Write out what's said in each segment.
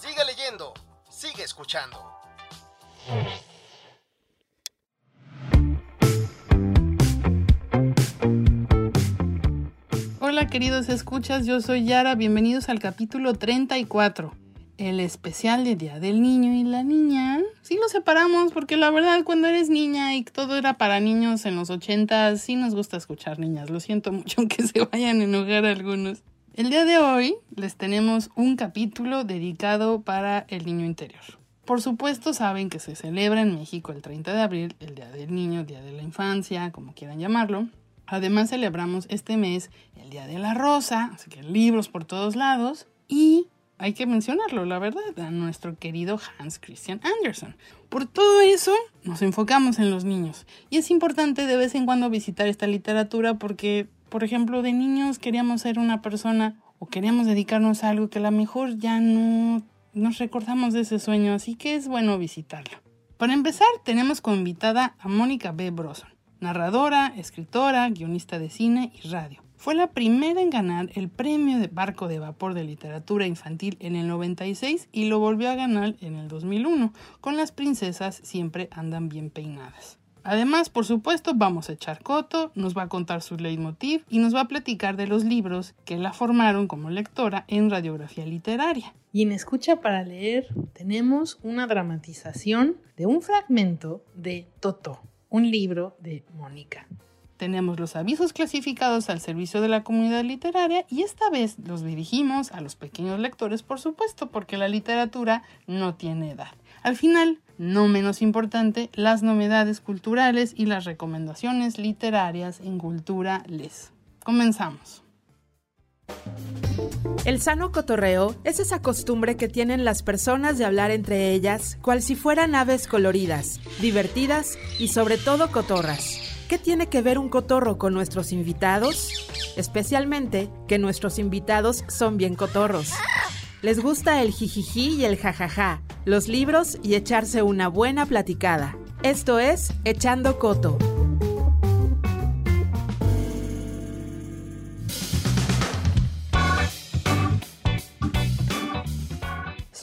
Sigue leyendo, sigue escuchando. Hola queridos escuchas, yo soy Yara, bienvenidos al capítulo 34, el especial de Día del Niño y la Niña. Sí lo separamos porque la verdad cuando eres niña y todo era para niños en los 80, sí nos gusta escuchar niñas, lo siento mucho que se vayan a enojar algunos. El día de hoy les tenemos un capítulo dedicado para el niño interior. Por supuesto saben que se celebra en México el 30 de abril, el Día del Niño, Día de la Infancia, como quieran llamarlo. Además celebramos este mes el Día de la Rosa, así que libros por todos lados. Y hay que mencionarlo, la verdad, a nuestro querido Hans Christian Andersen. Por todo eso nos enfocamos en los niños. Y es importante de vez en cuando visitar esta literatura porque, por ejemplo, de niños queríamos ser una persona o queríamos dedicarnos a algo que a lo mejor ya no nos recordamos de ese sueño, así que es bueno visitarlo. Para empezar, tenemos como invitada a Mónica B. Broson narradora, escritora, guionista de cine y radio. Fue la primera en ganar el premio de barco de vapor de literatura infantil en el 96 y lo volvió a ganar en el 2001, con Las princesas siempre andan bien peinadas. Además, por supuesto, vamos a echar coto, nos va a contar su leitmotiv y nos va a platicar de los libros que la formaron como lectora en radiografía literaria. Y en Escucha para leer tenemos una dramatización de un fragmento de Toto, un libro de Mónica. Tenemos los avisos clasificados al servicio de la comunidad literaria y esta vez los dirigimos a los pequeños lectores, por supuesto, porque la literatura no tiene edad. Al final, no menos importante, las novedades culturales y las recomendaciones literarias en Cultura Les. Comenzamos. El sano cotorreo es esa costumbre que tienen las personas de hablar entre ellas, cual si fueran aves coloridas, divertidas y sobre todo cotorras. ¿Qué tiene que ver un cotorro con nuestros invitados? Especialmente que nuestros invitados son bien cotorros. Les gusta el jijiji y el jajaja, los libros y echarse una buena platicada. Esto es Echando Coto.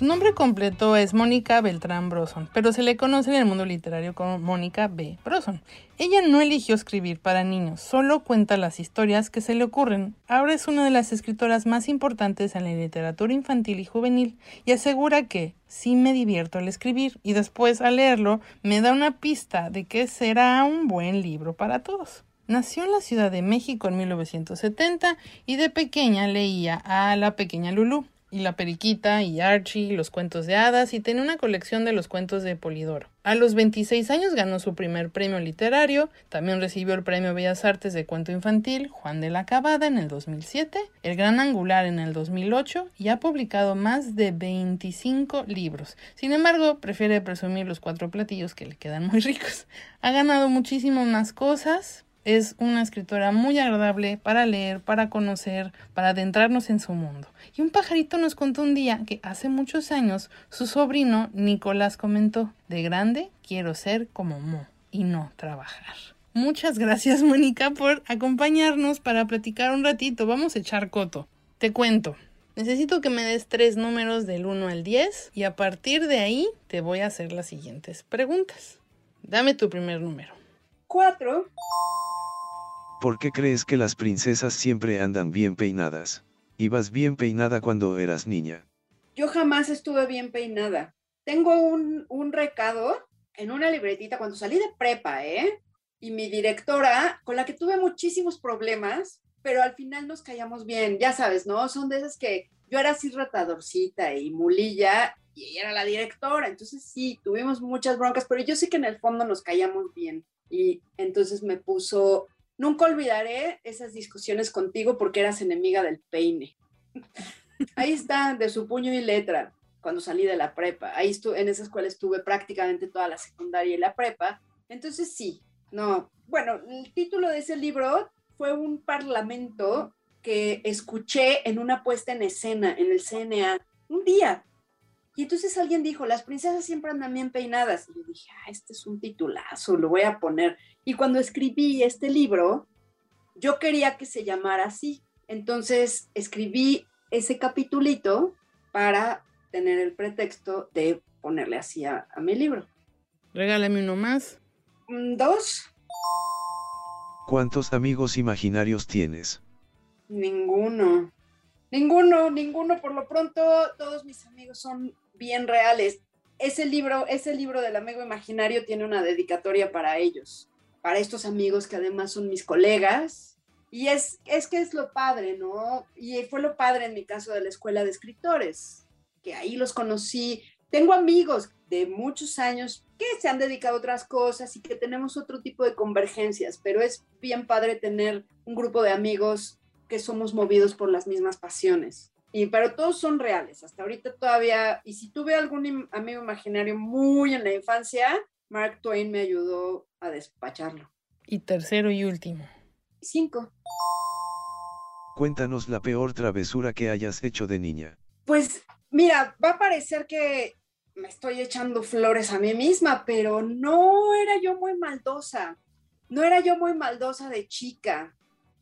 Nombre completo es Mónica Beltrán Broson, pero se le conoce en el mundo literario como Mónica B. Broson. Ella no eligió escribir para niños, solo cuenta las historias que se le ocurren. Ahora es una de las escritoras más importantes en la literatura infantil y juvenil y asegura que sí me divierto al escribir y después al leerlo me da una pista de que será un buen libro para todos. Nació en la Ciudad de México en 1970 y de pequeña leía a la pequeña Lulú y la periquita y Archie, los cuentos de hadas y tenía una colección de los cuentos de Polidoro. A los 26 años ganó su primer premio literario, también recibió el premio Bellas Artes de Cuento Infantil Juan de la Cabada en el 2007, el Gran Angular en el 2008 y ha publicado más de 25 libros. Sin embargo, prefiere presumir los cuatro platillos que le quedan muy ricos. Ha ganado muchísimas más cosas, es una escritora muy agradable para leer, para conocer, para adentrarnos en su mundo. Y un pajarito nos contó un día que hace muchos años su sobrino Nicolás comentó, de grande quiero ser como Mo y no trabajar. Muchas gracias Mónica por acompañarnos para platicar un ratito. Vamos a echar coto. Te cuento. Necesito que me des tres números del 1 al 10 y a partir de ahí te voy a hacer las siguientes preguntas. Dame tu primer número. 4. ¿Por qué crees que las princesas siempre andan bien peinadas? ¿Ibas bien peinada cuando eras niña? Yo jamás estuve bien peinada. Tengo un, recado en una libretita cuando salí de prepa, ¿eh? Y mi directora, con la que tuve muchísimos problemas, pero al final nos callamos bien, ya sabes, ¿no? Son de esas que yo era así ratadorcita y mulilla y ella era la directora, entonces sí, tuvimos muchas broncas, pero yo sé que en el fondo nos callamos bien. Y entonces me puso Nunca olvidaré esas discusiones contigo porque eras enemiga del peine. Ahí está, de su puño y letra. cuando salí de la prepa. Ahí estuve, en esa escuela estuve prácticamente toda la secundaria y la prepa. Entonces sí, no. Bueno, el título de ese libro fue un parlamento que escuché en una puesta en escena en el CNA un día. Y entonces alguien dijo, las princesas siempre andan bien peinadas. Y yo dije, ah, este es un titulazo, lo voy a poner. Y cuando escribí este libro, yo quería que se llamara así. Entonces escribí ese capitulito para tener el pretexto de ponerle así a, a mi libro. Regálame uno más. Mm, Dos, ¿Cuántos amigos imaginarios tienes? ninguno. Ninguno, ninguno. Por lo pronto, todos mis amigos son bien reales. Ese libro, ese libro del amigo imaginario tiene una dedicatoria para ellos, para estos amigos que además son mis colegas. Y es, es que es lo padre, ¿no? Y fue lo padre en mi caso de la escuela de escritores, que ahí los conocí. Tengo amigos de muchos años que se han dedicado a otras cosas y que tenemos otro tipo de convergencias, pero es bien padre tener un grupo de amigos que somos movidos por las mismas pasiones. Y, pero todos son reales. Hasta ahorita todavía, y si tuve algún amigo imaginario muy en la infancia, Mark Twain me ayudó a despacharlo. Y tercero y último. Cinco. Cuéntanos la peor travesura que hayas hecho de niña. Pues mira, va a parecer que me estoy echando flores a mí misma, pero no era yo muy maldosa. No era yo muy maldosa de chica.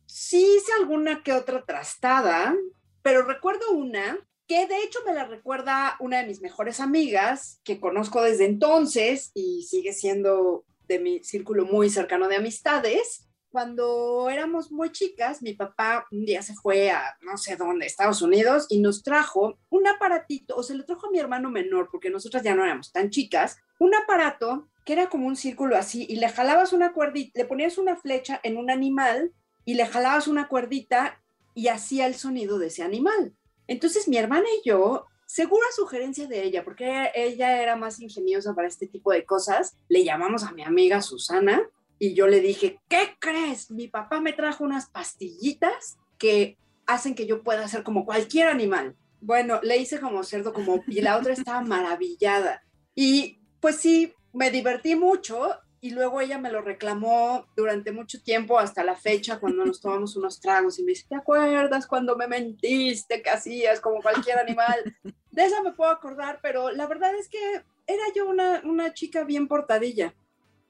Sí hice alguna que otra trastada, pero recuerdo una que de hecho me la recuerda una de mis mejores amigas que conozco desde entonces y sigue siendo de mi círculo muy cercano de amistades. Cuando éramos muy chicas, mi papá un día se fue a no sé dónde, Estados Unidos, y nos trajo un aparatito, o se lo trajo a mi hermano menor, porque nosotras ya no éramos tan chicas, un aparato que era como un círculo así, y le jalabas una cuerdita, le ponías una flecha en un animal y le jalabas una cuerdita y hacía el sonido de ese animal. Entonces mi hermana y yo, segura sugerencia de ella, porque ella era más ingeniosa para este tipo de cosas, le llamamos a mi amiga Susana y yo le dije, ¿qué crees? Mi papá me trajo unas pastillitas que hacen que yo pueda ser como cualquier animal. Bueno, le hice como cerdo, como y la otra estaba maravillada. Y pues sí, me divertí mucho y luego ella me lo reclamó durante mucho tiempo hasta la fecha cuando nos tomamos unos tragos y me dice, ¿te acuerdas cuando me mentiste que hacías como cualquier animal? De esa me puedo acordar, pero la verdad es que era yo una, una chica bien portadilla.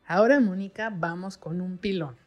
Ahora, Mónica, vamos con un pilón.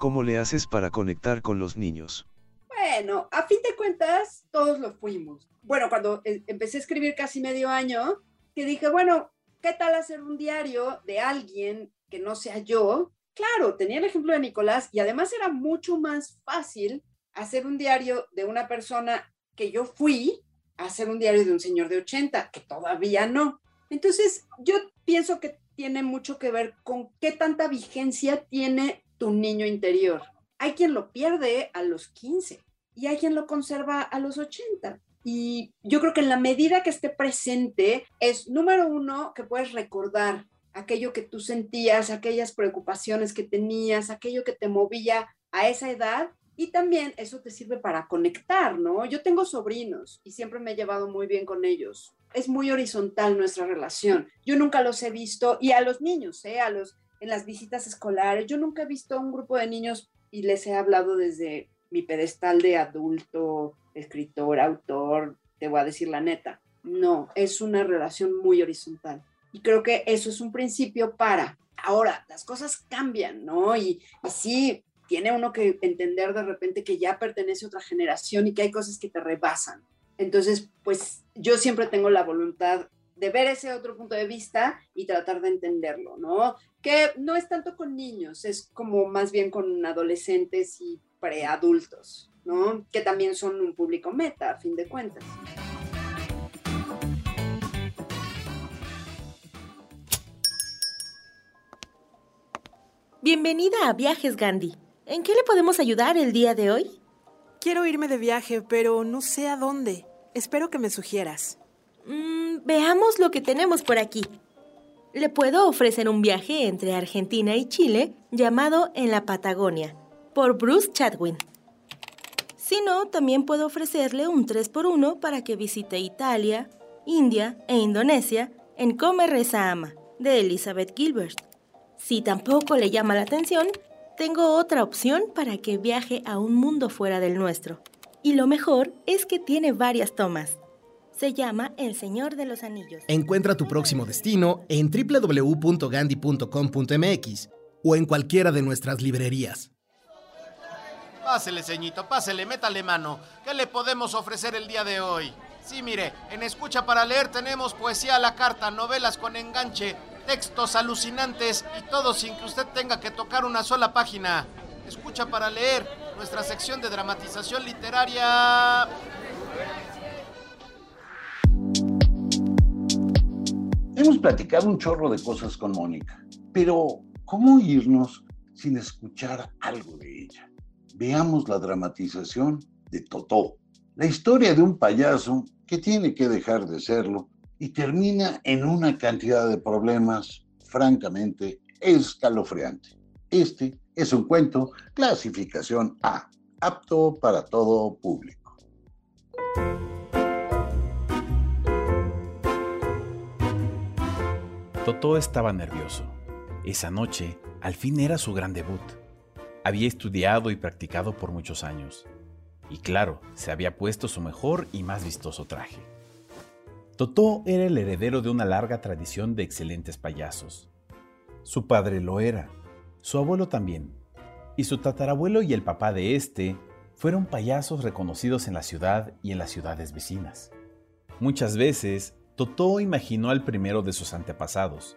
¿Cómo le haces para conectar con los niños? Bueno, a fin de cuentas, todos lo fuimos. Bueno, cuando eh, empecé a escribir casi medio año, que dije, bueno, ¿qué tal hacer un diario de alguien que no sea yo? Claro, tenía el ejemplo de Nicolás y además era mucho más fácil hacer un diario de una persona que yo fui hacer un diario de un señor de 80, que todavía no. Entonces, yo pienso que tiene mucho que ver con qué tanta vigencia tiene tu niño interior. Hay quien lo pierde a los 15 y hay quien lo conserva a los 80. Y yo creo que en la medida que esté presente es, número uno, que puedes recordar aquello que tú sentías, aquellas preocupaciones que tenías, aquello que te movía a esa edad. Y también eso te sirve para conectar, ¿no? Yo tengo sobrinos y siempre me he llevado muy bien con ellos. Es muy horizontal nuestra relación. Yo nunca los he visto, y a los niños, ¿eh? A los, en las visitas escolares, yo nunca he visto a un grupo de niños y les he hablado desde mi pedestal de adulto, escritor, autor, te voy a decir la neta. No, es una relación muy horizontal. Y creo que eso es un principio para. Ahora, las cosas cambian, ¿no? Y, y sí, tiene uno que entender de repente que ya pertenece a otra generación y que hay cosas que te rebasan. Entonces, pues yo siempre tengo la voluntad de ver ese otro punto de vista y tratar de entenderlo, ¿no? Que no es tanto con niños, es como más bien con adolescentes y preadultos, ¿no? Que también son un público meta, a fin de cuentas. Bienvenida a Viajes Gandhi. ¿En qué le podemos ayudar el día de hoy? Quiero irme de viaje, pero no sé a dónde. Espero que me sugieras. Mm, veamos lo que tenemos por aquí. Le puedo ofrecer un viaje entre Argentina y Chile llamado En la Patagonia, por Bruce Chadwin. Si no, también puedo ofrecerle un 3x1 para que visite Italia, India e Indonesia en Come Reza Ama, de Elizabeth Gilbert. Si tampoco le llama la atención, tengo otra opción para que viaje a un mundo fuera del nuestro. Y lo mejor es que tiene varias tomas. Se llama El Señor de los Anillos. Encuentra tu próximo destino en www.gandhi.com.mx o en cualquiera de nuestras librerías. Pásele, ceñito, pásele, métale mano. ¿Qué le podemos ofrecer el día de hoy? Sí, mire, en Escucha para Leer tenemos poesía a la carta, novelas con enganche, textos alucinantes y todo sin que usted tenga que tocar una sola página. Escucha para Leer, nuestra sección de dramatización literaria. Hemos platicado un chorro de cosas con Mónica, pero ¿cómo irnos sin escuchar algo de ella? Veamos la dramatización de Totó, la historia de un payaso que tiene que dejar de serlo y termina en una cantidad de problemas francamente escalofriante. Este es un cuento clasificación A, apto para todo público. Totó estaba nervioso. Esa noche, al fin era su gran debut. Había estudiado y practicado por muchos años. Y claro, se había puesto su mejor y más vistoso traje. Totó era el heredero de una larga tradición de excelentes payasos. Su padre lo era, su abuelo también, y su tatarabuelo y el papá de este fueron payasos reconocidos en la ciudad y en las ciudades vecinas. Muchas veces Totó imaginó al primero de sus antepasados,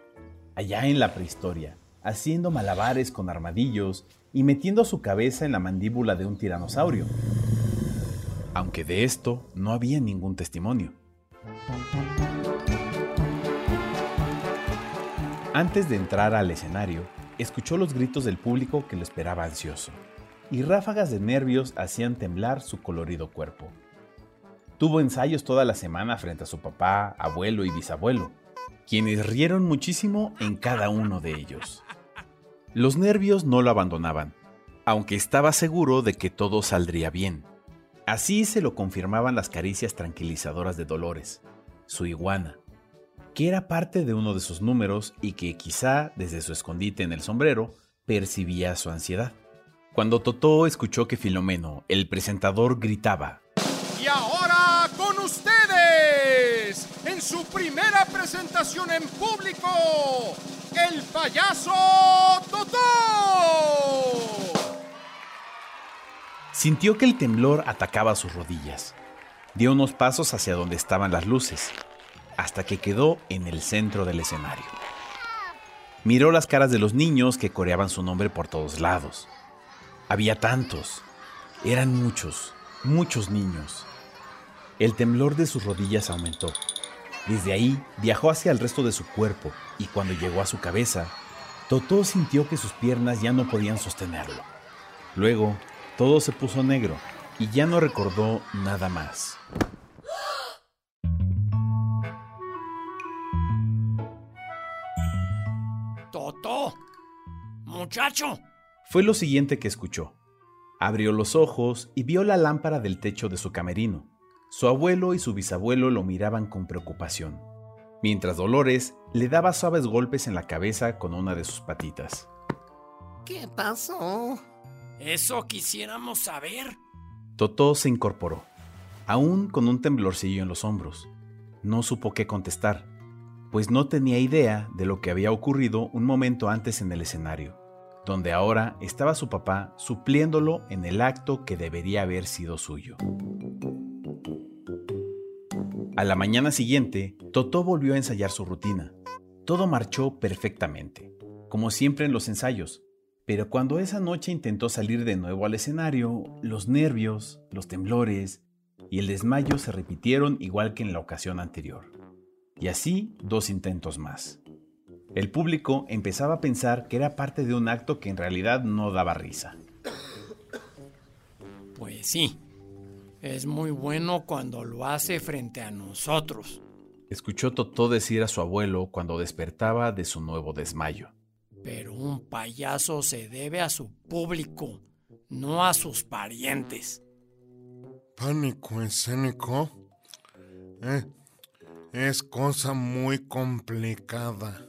allá en la prehistoria, haciendo malabares con armadillos y metiendo su cabeza en la mandíbula de un tiranosaurio. Aunque de esto no había ningún testimonio. Antes de entrar al escenario, escuchó los gritos del público que lo esperaba ansioso, y ráfagas de nervios hacían temblar su colorido cuerpo. Tuvo ensayos toda la semana frente a su papá, abuelo y bisabuelo, quienes rieron muchísimo en cada uno de ellos. Los nervios no lo abandonaban, aunque estaba seguro de que todo saldría bien. Así se lo confirmaban las caricias tranquilizadoras de Dolores, su iguana, que era parte de uno de sus números y que quizá desde su escondite en el sombrero percibía su ansiedad. Cuando Totó escuchó que Filomeno, el presentador, gritaba, Y ahora con ustedes, en su primera presentación en público, el payaso Totó. Sintió que el temblor atacaba sus rodillas. Dio unos pasos hacia donde estaban las luces, hasta que quedó en el centro del escenario. Miró las caras de los niños que coreaban su nombre por todos lados. Había tantos. Eran muchos, muchos niños. El temblor de sus rodillas aumentó. Desde ahí viajó hacia el resto de su cuerpo y cuando llegó a su cabeza, Totó sintió que sus piernas ya no podían sostenerlo. Luego, todo se puso negro y ya no recordó nada más. Totó, muchacho. Fue lo siguiente que escuchó. Abrió los ojos y vio la lámpara del techo de su camerino. Su abuelo y su bisabuelo lo miraban con preocupación, mientras Dolores le daba suaves golpes en la cabeza con una de sus patitas. ¿Qué pasó? Eso quisiéramos saber. Totó se incorporó, aún con un temblorcillo en los hombros. No supo qué contestar, pues no tenía idea de lo que había ocurrido un momento antes en el escenario, donde ahora estaba su papá supliéndolo en el acto que debería haber sido suyo. A la mañana siguiente, Totó volvió a ensayar su rutina. Todo marchó perfectamente, como siempre en los ensayos, pero cuando esa noche intentó salir de nuevo al escenario, los nervios, los temblores y el desmayo se repitieron igual que en la ocasión anterior. Y así dos intentos más. El público empezaba a pensar que era parte de un acto que en realidad no daba risa. Pues sí, es muy bueno cuando lo hace frente a nosotros. Escuchó Totó decir a su abuelo cuando despertaba de su nuevo desmayo. Pero un payaso se debe a su público, no a sus parientes. pánico escénico eh, es cosa muy complicada.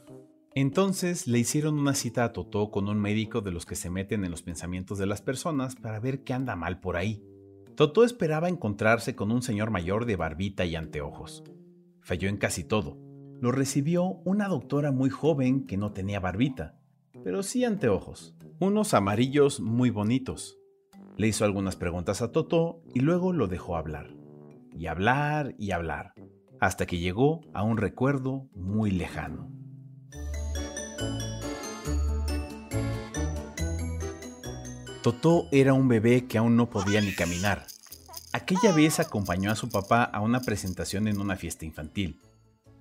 Entonces le hicieron una cita a Totó con un médico de los que se meten en los pensamientos de las personas para ver qué anda mal por ahí. Totó esperaba encontrarse con un señor mayor de barbita y anteojos. Falló en casi todo. Lo recibió una doctora muy joven que no tenía barbita, pero sí anteojos, unos amarillos muy bonitos. Le hizo algunas preguntas a Totó y luego lo dejó hablar. Y hablar y hablar, hasta que llegó a un recuerdo muy lejano. Totó era un bebé que aún no podía ni caminar. Aquella vez acompañó a su papá a una presentación en una fiesta infantil.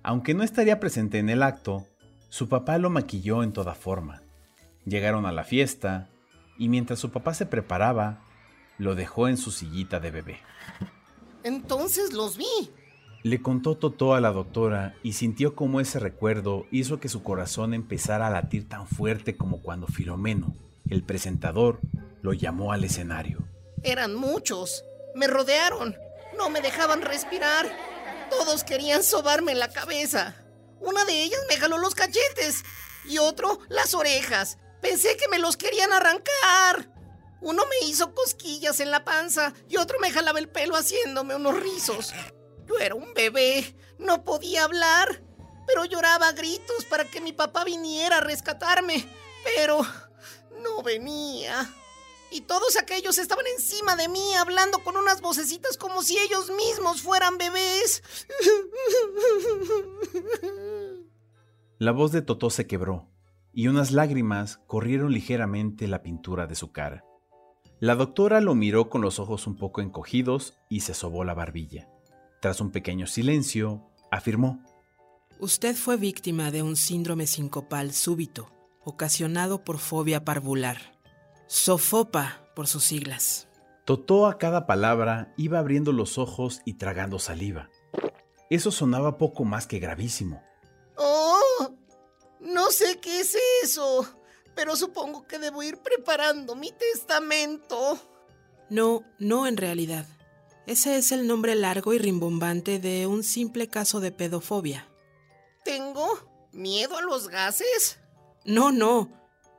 Aunque no estaría presente en el acto, su papá lo maquilló en toda forma. Llegaron a la fiesta y mientras su papá se preparaba, lo dejó en su sillita de bebé. Entonces los vi. Le contó Totó a la doctora y sintió cómo ese recuerdo hizo que su corazón empezara a latir tan fuerte como cuando Filomeno, el presentador, lo llamó al escenario. Eran muchos. Me rodearon. No me dejaban respirar. Todos querían sobarme la cabeza. Una de ellas me jaló los cachetes y otro las orejas. Pensé que me los querían arrancar. Uno me hizo cosquillas en la panza y otro me jalaba el pelo haciéndome unos rizos. Yo era un bebé, no podía hablar, pero lloraba a gritos para que mi papá viniera a rescatarme. Pero no venía. Y todos aquellos estaban encima de mí hablando con unas vocecitas como si ellos mismos fueran bebés. La voz de Totó se quebró y unas lágrimas corrieron ligeramente la pintura de su cara. La doctora lo miró con los ojos un poco encogidos y se sobó la barbilla. Tras un pequeño silencio, afirmó. Usted fue víctima de un síndrome sincopal súbito, ocasionado por fobia parvular. Sofopa, por sus siglas. Totó a cada palabra iba abriendo los ojos y tragando saliva. Eso sonaba poco más que gravísimo. ¡Oh! No sé qué es eso pero supongo que debo ir preparando mi testamento. No, no en realidad. Ese es el nombre largo y rimbombante de un simple caso de pedofobia. ¿Tengo miedo a los gases? No, no.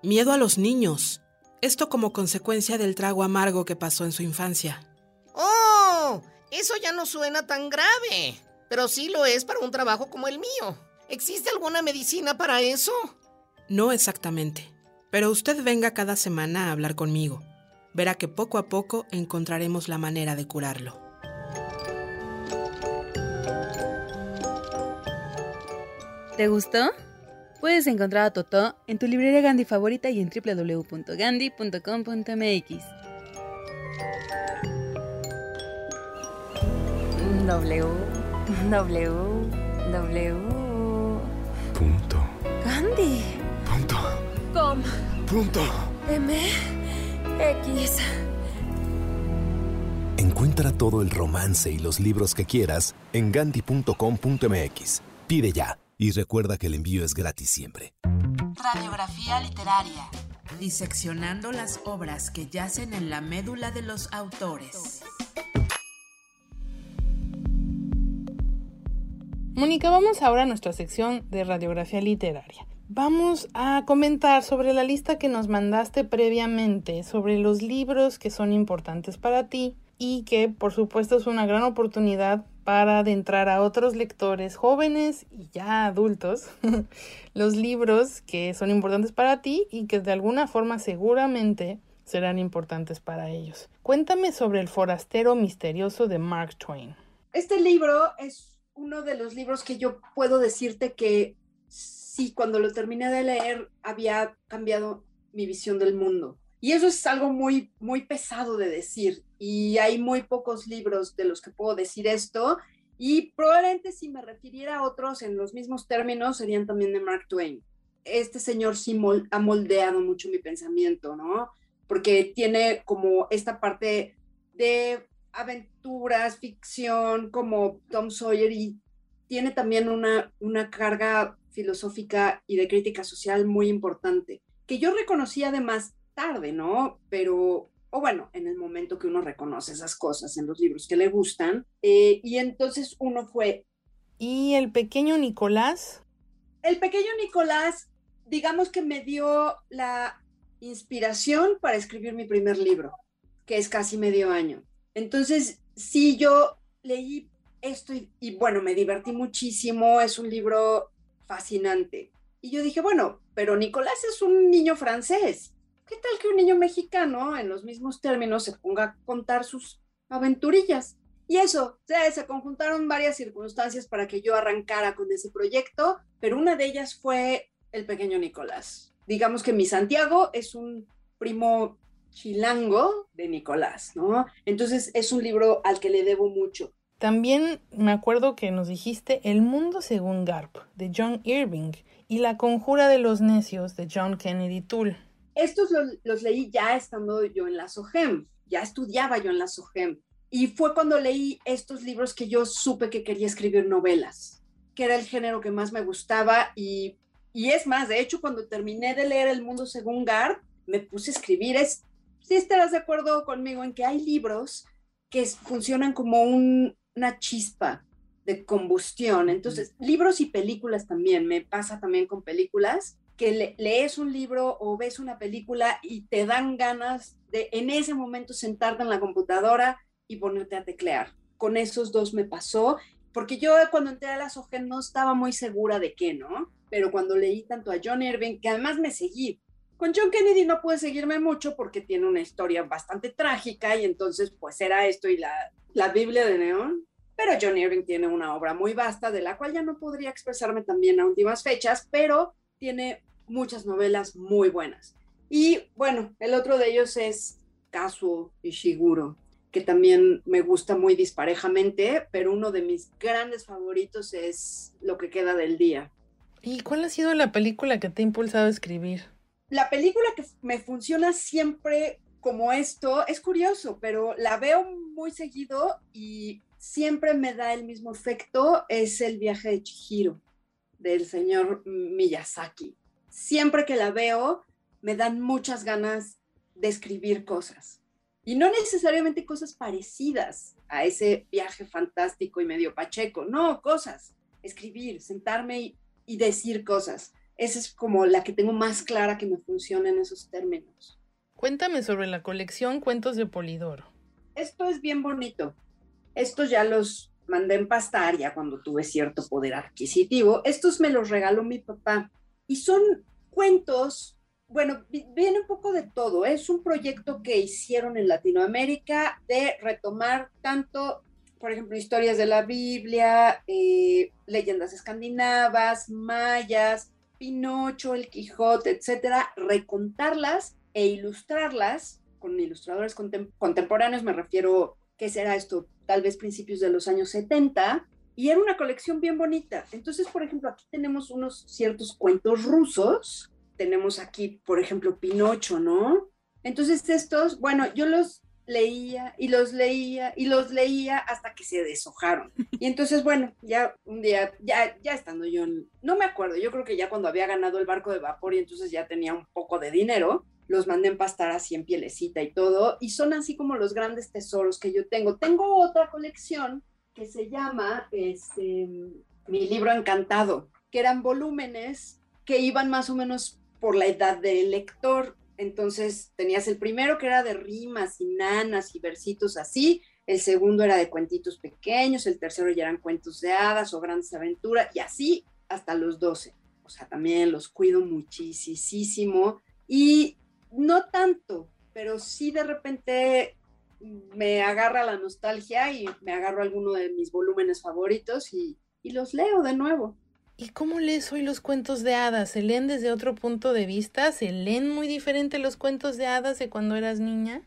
Miedo a los niños. Esto como consecuencia del trago amargo que pasó en su infancia. ¡Oh! Eso ya no suena tan grave. Pero sí lo es para un trabajo como el mío. ¿Existe alguna medicina para eso? No exactamente. Pero usted venga cada semana a hablar conmigo. Verá que poco a poco encontraremos la manera de curarlo. ¿Te gustó? Puedes encontrar a Totó en tu librería Gandhi favorita y en www.gandhi.com.mx. W W W. Gandhi. Punto. Com. Punto. M. X. Encuentra todo el romance y los libros que quieras en gandhi.com.mx. Pide ya y recuerda que el envío es gratis siempre. Radiografía literaria. Diseccionando las obras que yacen en la médula de los autores. Mónica, vamos ahora a nuestra sección de radiografía literaria. Vamos a comentar sobre la lista que nos mandaste previamente, sobre los libros que son importantes para ti y que por supuesto es una gran oportunidad para adentrar a otros lectores jóvenes y ya adultos los libros que son importantes para ti y que de alguna forma seguramente serán importantes para ellos. Cuéntame sobre El forastero misterioso de Mark Twain. Este libro es uno de los libros que yo puedo decirte que sí, cuando lo terminé de leer había cambiado mi visión del mundo. Y eso es algo muy, muy pesado de decir. Y hay muy pocos libros de los que puedo decir esto. Y probablemente si me refiriera a otros en los mismos términos, serían también de Mark Twain. Este señor sí ha moldeado mucho mi pensamiento, ¿no? Porque tiene como esta parte de aventuras, ficción, como Tom Sawyer, y tiene también una, una carga filosófica y de crítica social muy importante, que yo reconocí además tarde, ¿no? Pero o bueno, en el momento que uno reconoce esas cosas en los libros que le gustan. Eh, y entonces uno fue... ¿Y el pequeño Nicolás? El pequeño Nicolás, digamos que me dio la inspiración para escribir mi primer libro, que es casi medio año. Entonces, sí, yo leí esto y, y bueno, me divertí muchísimo, es un libro fascinante. Y yo dije, bueno, pero Nicolás es un niño francés ¿qué tal que un niño mexicano en los mismos términos se ponga a contar sus aventurillas? Y eso, se conjuntaron varias circunstancias para que yo arrancara con ese proyecto, pero una de ellas fue el pequeño Nicolás. Digamos que mi Santiago es un primo chilango de Nicolás, ¿no? Entonces es un libro al que le debo mucho. También me acuerdo que nos dijiste El mundo según Garp, de John Irving, y La conjura de los necios, de John Kennedy Toole. Estos los, leí ya estando yo en la SOGEM, ya estudiaba yo en la SOGEM. Y fue cuando leí estos libros que yo supe que quería escribir novelas, que era el género que más me gustaba. Y, es más, de hecho, cuando terminé de leer El Mundo Según Gar, me puse a escribir. Es, si estarás de acuerdo conmigo en que hay libros que funcionan como una chispa de combustión. Entonces, libros y películas también, me pasa también con películas que lees un libro o ves una película y te dan ganas de en ese momento sentarte en la computadora y ponerte a teclear. Con esos dos me pasó, porque yo cuando entré a la SOGEN no estaba muy segura de qué, ¿no? Pero cuando leí tanto a John Irving, que además me seguí, con John Kennedy no pude seguirme mucho porque tiene una historia bastante trágica y entonces pues era esto y la, la Biblia de Neón. Pero John Irving tiene una obra muy vasta de la cual ya no podría expresarme también a últimas fechas, pero tiene muchas novelas muy buenas. Y bueno, el otro de ellos es Kazuo Ishiguro, que también me gusta muy disparejamente, pero uno de mis grandes favoritos es Lo que queda del día. ¿Y cuál ha sido la película que te ha impulsado a escribir? La película que me funciona siempre como esto es curioso, pero la veo muy seguido y siempre me da el mismo efecto, es el viaje de Chihiro del señor Miyazaki. Siempre que la veo, me dan muchas ganas de escribir cosas. Y no necesariamente cosas parecidas a ese viaje fantástico y medio pacheco, no, cosas, escribir, sentarme y, decir cosas. Esa es como la que tengo más clara que me funciona en esos términos. Cuéntame sobre la colección Cuentos de Polidoro. Esto es bien bonito. Estos ya los mandé en pastar ya cuando tuve cierto poder adquisitivo. Estos me los regaló mi papá y son cuentos, bueno, viene un poco de todo. Es un proyecto que hicieron en Latinoamérica de retomar tanto, por ejemplo, historias de la Biblia, eh, leyendas escandinavas, mayas, Pinocho, el Quijote, etcétera, recontarlas e ilustrarlas con ilustradores contemporáneos, me refiero, ¿qué será esto? tal vez principios de los años 70, y era una colección bien bonita. Entonces, por ejemplo, aquí tenemos unos ciertos cuentos rusos, tenemos aquí, por ejemplo, Pinocho, ¿no? Entonces, estos, bueno, yo los leía y los leía y los leía hasta que se deshojaron. Y entonces, bueno, ya un día, ya, ya estando yo, no me acuerdo, yo creo que ya cuando había ganado el barco de vapor y entonces ya tenía un poco de dinero, los mandé en pastar así en pielecita y todo, y son así como los grandes tesoros que yo tengo. Tengo otra colección que se llama este, Mi libro encantado, que eran volúmenes que iban más o menos por la edad del lector. Entonces tenías el primero que era de rimas y nanas y versitos así, el segundo era de cuentitos pequeños, el tercero ya eran cuentos de hadas o grandes aventuras y así hasta los doce. O sea, también los cuido muchísimo. Y no tanto, pero sí de repente me agarra la nostalgia y me agarro alguno de mis volúmenes favoritos y, los leo de nuevo. ¿Y cómo lees hoy los cuentos de hadas? ¿Se leen desde otro punto de vista? ¿Se leen muy diferente los cuentos de hadas de cuando eras niña?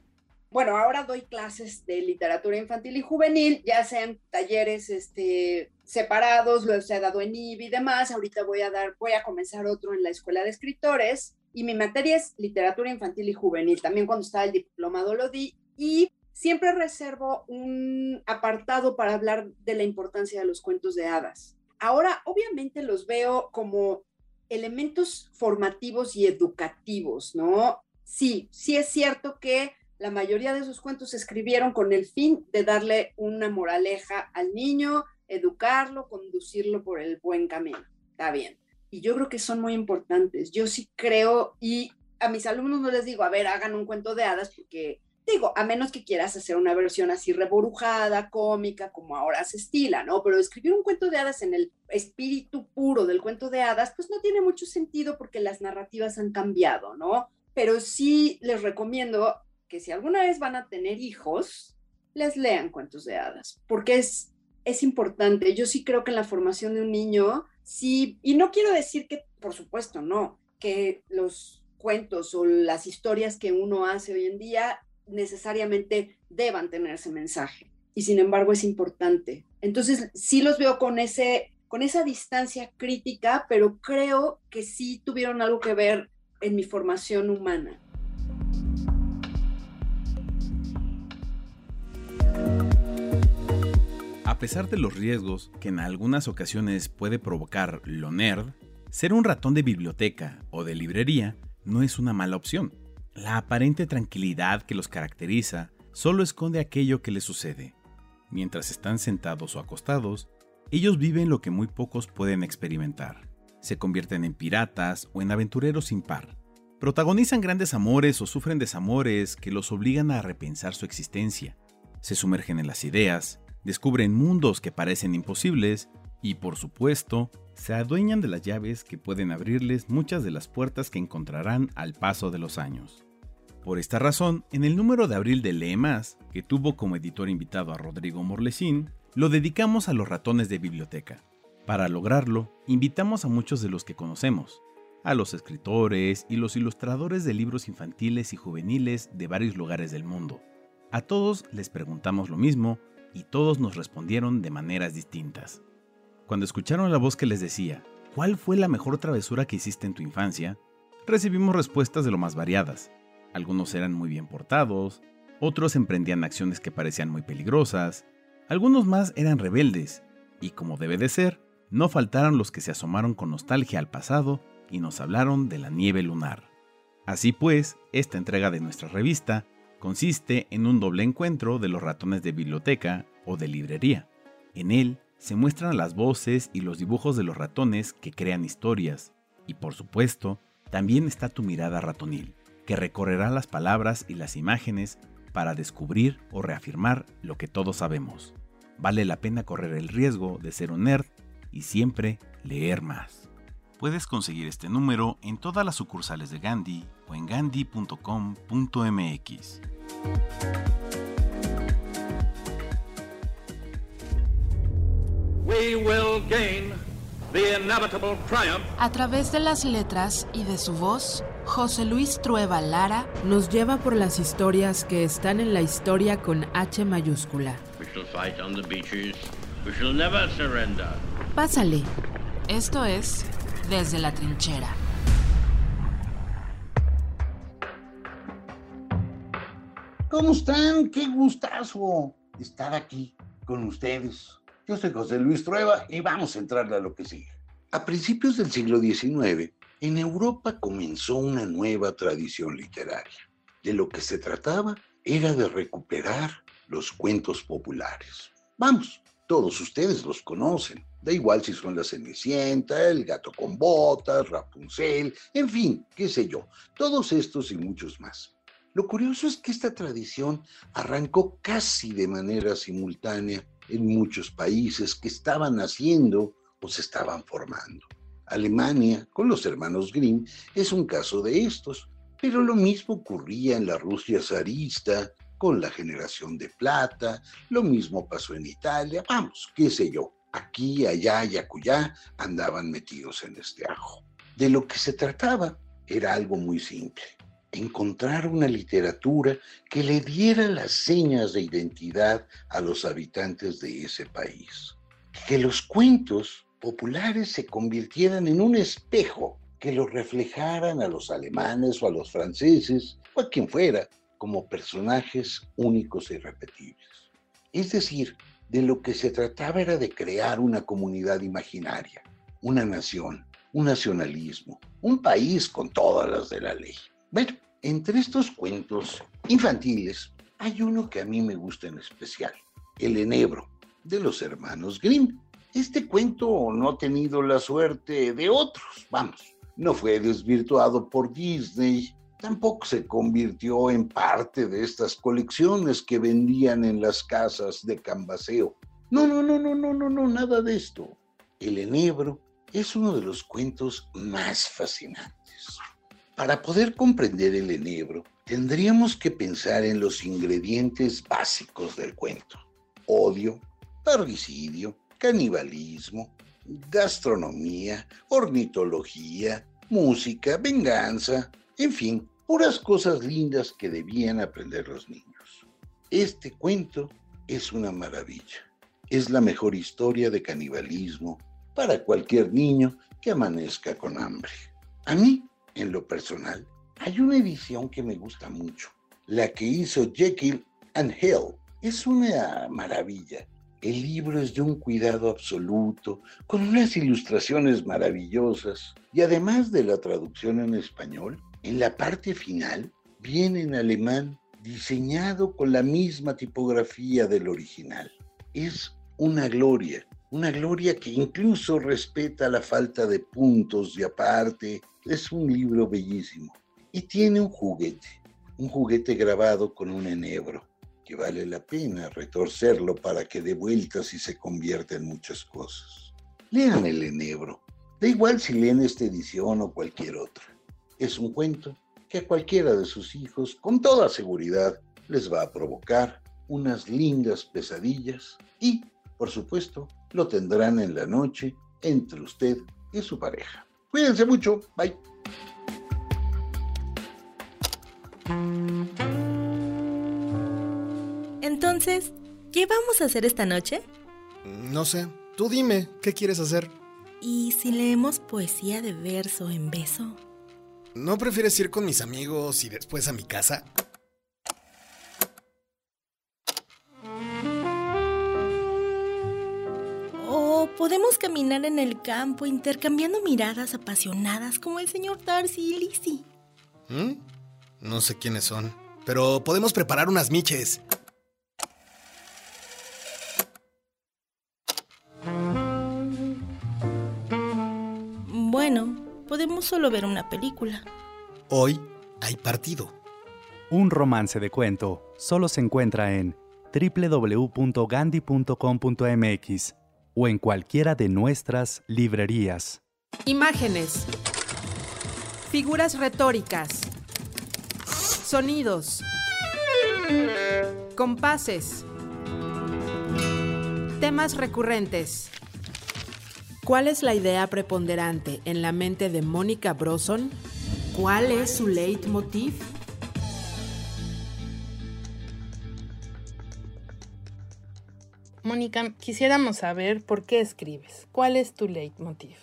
Bueno, ahora doy clases de literatura infantil y juvenil, ya sean talleres este, separados, los he dado en IB y demás. Ahorita voy a dar, voy a comenzar otro en la escuela de escritores y mi materia es literatura infantil y juvenil. También cuando estaba el diplomado lo di y siempre reservo un apartado para hablar de la importancia de los cuentos de hadas. Ahora, obviamente los veo como elementos formativos y educativos, ¿no? Sí, sí es cierto que la mayoría de sus cuentos se escribieron con el fin de darle una moraleja al niño, educarlo, conducirlo por el buen camino. Está bien. Y yo creo que son muy importantes. Yo sí creo, y a mis alumnos no les digo, a ver, hagan un cuento de hadas, porque digo, a menos que quieras hacer una versión así reborujada, cómica, como ahora se estila, ¿no? Pero escribir un cuento de hadas en el espíritu puro del cuento de hadas, pues no tiene mucho sentido porque las narrativas han cambiado, ¿no? Pero sí les recomiendo que si alguna vez van a tener hijos, les lean cuentos de hadas, porque es, es importante. Yo sí creo que en la formación de un niño, sí, y no quiero decir que, por supuesto, no, que los cuentos o las historias que uno hace hoy en día necesariamente deban tener ese mensaje. Y sin embargo es importante. Entonces sí los veo con, ese, con esa distancia crítica, pero creo que sí tuvieron algo que ver en mi formación humana. A pesar de los riesgos que en algunas ocasiones puede provocar lo nerd, ser un ratón de biblioteca o de librería no es una mala opción. La aparente tranquilidad que los caracteriza solo esconde aquello que les sucede. Mientras están sentados o acostados, ellos viven lo que muy pocos pueden experimentar. Se convierten en piratas o en aventureros sin par. Protagonizan grandes amores o sufren desamores que los obligan a repensar su existencia. Se sumergen en las ideas, descubren mundos que parecen imposibles y, por supuesto, se adueñan de las llaves que pueden abrirles muchas de las puertas que encontrarán al paso de los años. Por esta razón, en el número de abril de Lee que tuvo como editor invitado a Rodrigo Morlesín, lo dedicamos a los ratones de biblioteca. Para lograrlo, invitamos a muchos de los que conocemos, a los escritores y los ilustradores de libros infantiles y juveniles de varios lugares del mundo. A todos les preguntamos lo mismo y todos nos respondieron de maneras distintas. Cuando escucharon la voz que les decía, ¿cuál fue la mejor travesura que hiciste en tu infancia? Recibimos respuestas de lo más variadas, algunos eran muy bien portados, otros emprendían acciones que parecían muy peligrosas, algunos más eran rebeldes, y como debe de ser, no faltaron los que se asomaron con nostalgia al pasado y nos hablaron de la nieve lunar. Así pues, esta entrega de nuestra revista consiste en un doble encuentro de los ratones de biblioteca o de librería. En él se muestran las voces y los dibujos de los ratones que crean historias, y por supuesto, también está tu mirada ratonil que recorrerá las palabras y las imágenes para descubrir o reafirmar lo que todos sabemos. Vale la pena correr el riesgo de ser un nerd y siempre leer más. Puedes conseguir este número en todas las sucursales de Gandhi o en gandhi.com.mx. We will gain the inevitable triumph. A través de las letras y de su voz, José Luis Trueba Lara nos lleva por las historias que están en la historia con H mayúscula. Pásale. Esto es Desde la Trinchera. ¿Cómo están? Qué gustazo estar aquí con ustedes. Yo soy José Luis Trueba y vamos a entrarle a lo que sigue. A principios del siglo XIX, en Europa comenzó una nueva tradición literaria. De lo que se trataba era de recuperar los cuentos populares. Vamos, todos ustedes los conocen. Da igual si son la Cenicienta, el gato con botas, Rapunzel, en fin, qué sé yo. Todos estos y muchos más. Lo curioso es que esta tradición arrancó casi de manera simultánea en muchos países que estaban naciendo o se estaban formando. Alemania, con los hermanos Grimm, es un caso de estos, pero lo mismo ocurría en la Rusia zarista, con la generación de plata, lo mismo pasó en Italia, vamos, qué sé yo, aquí, allá y acullá andaban metidos en este ajo. De lo que se trataba era algo muy simple, encontrar una literatura que le diera las señas de identidad a los habitantes de ese país. Que los cuentos populares se convirtieran en un espejo que los reflejaran a los alemanes o a los franceses o a quien fuera como personajes únicos e irrepetibles. Es decir, de lo que se trataba era de crear una comunidad imaginaria, una nación, un nacionalismo, un país con todas las de la ley. Bueno, Entre estos cuentos infantiles hay uno que a mí me gusta en especial, El Enebro, de los hermanos Grimm. Este cuento no ha tenido la suerte de otros, vamos, no fue desvirtuado por Disney, tampoco se convirtió en parte de estas colecciones que vendían en las casas de cambaseo. No, no, no, no, no, no, no, nada de esto. El enebro es uno de los cuentos más fascinantes. Para poder comprender el enebro, tendríamos que pensar en los ingredientes básicos del cuento. Odio, parricidio, canibalismo, gastronomía, ornitología, música, venganza, en fin, puras cosas lindas que debían aprender los niños. Este cuento es una maravilla. Es la mejor historia de canibalismo para cualquier niño que amanezca con hambre. A mí, en lo personal, hay una edición que me gusta mucho, la que hizo Jekyll and Hill. Es una maravilla. El libro es de un cuidado absoluto, con unas ilustraciones maravillosas y además de la traducción en español, en la parte final viene en alemán diseñado con la misma tipografía del original. Es una gloria, una gloria que incluso respeta la falta de puntos y aparte es un libro bellísimo. Y tiene un juguete, un juguete grabado con un enebro que vale la pena retorcerlo para que dé vueltas y se convierta en muchas cosas. Lean el enebro, da igual si leen esta edición o cualquier otra. Es un cuento que a cualquiera de sus hijos, con toda seguridad, les va a provocar unas lindas pesadillas y, por supuesto, lo tendrán en la noche entre usted y su pareja. Cuídense mucho, bye. Entonces, ¿qué vamos a hacer esta noche? No sé. Tú dime, ¿qué quieres hacer? ¿Y si leemos poesía de verso en beso? ¿No prefieres ir con mis amigos y después a mi casa? O podemos caminar en el campo intercambiando miradas apasionadas como el señor Darcy y Lizzie. ¿Mm? No sé quiénes son, pero podemos preparar unas miches. Podemos solo ver una película. Hoy hay partido. Un romance de cuento solo se encuentra en www.gandhi.com.mx o en cualquiera de nuestras librerías. Imágenes. Figuras retóricas. Sonidos. Compases. Temas recurrentes. ¿Cuál es la idea preponderante en la mente de Mónica Broson? ¿Cuál es su leitmotiv? Mónica, quisiéramos saber por qué escribes. ¿Cuál es tu leitmotiv?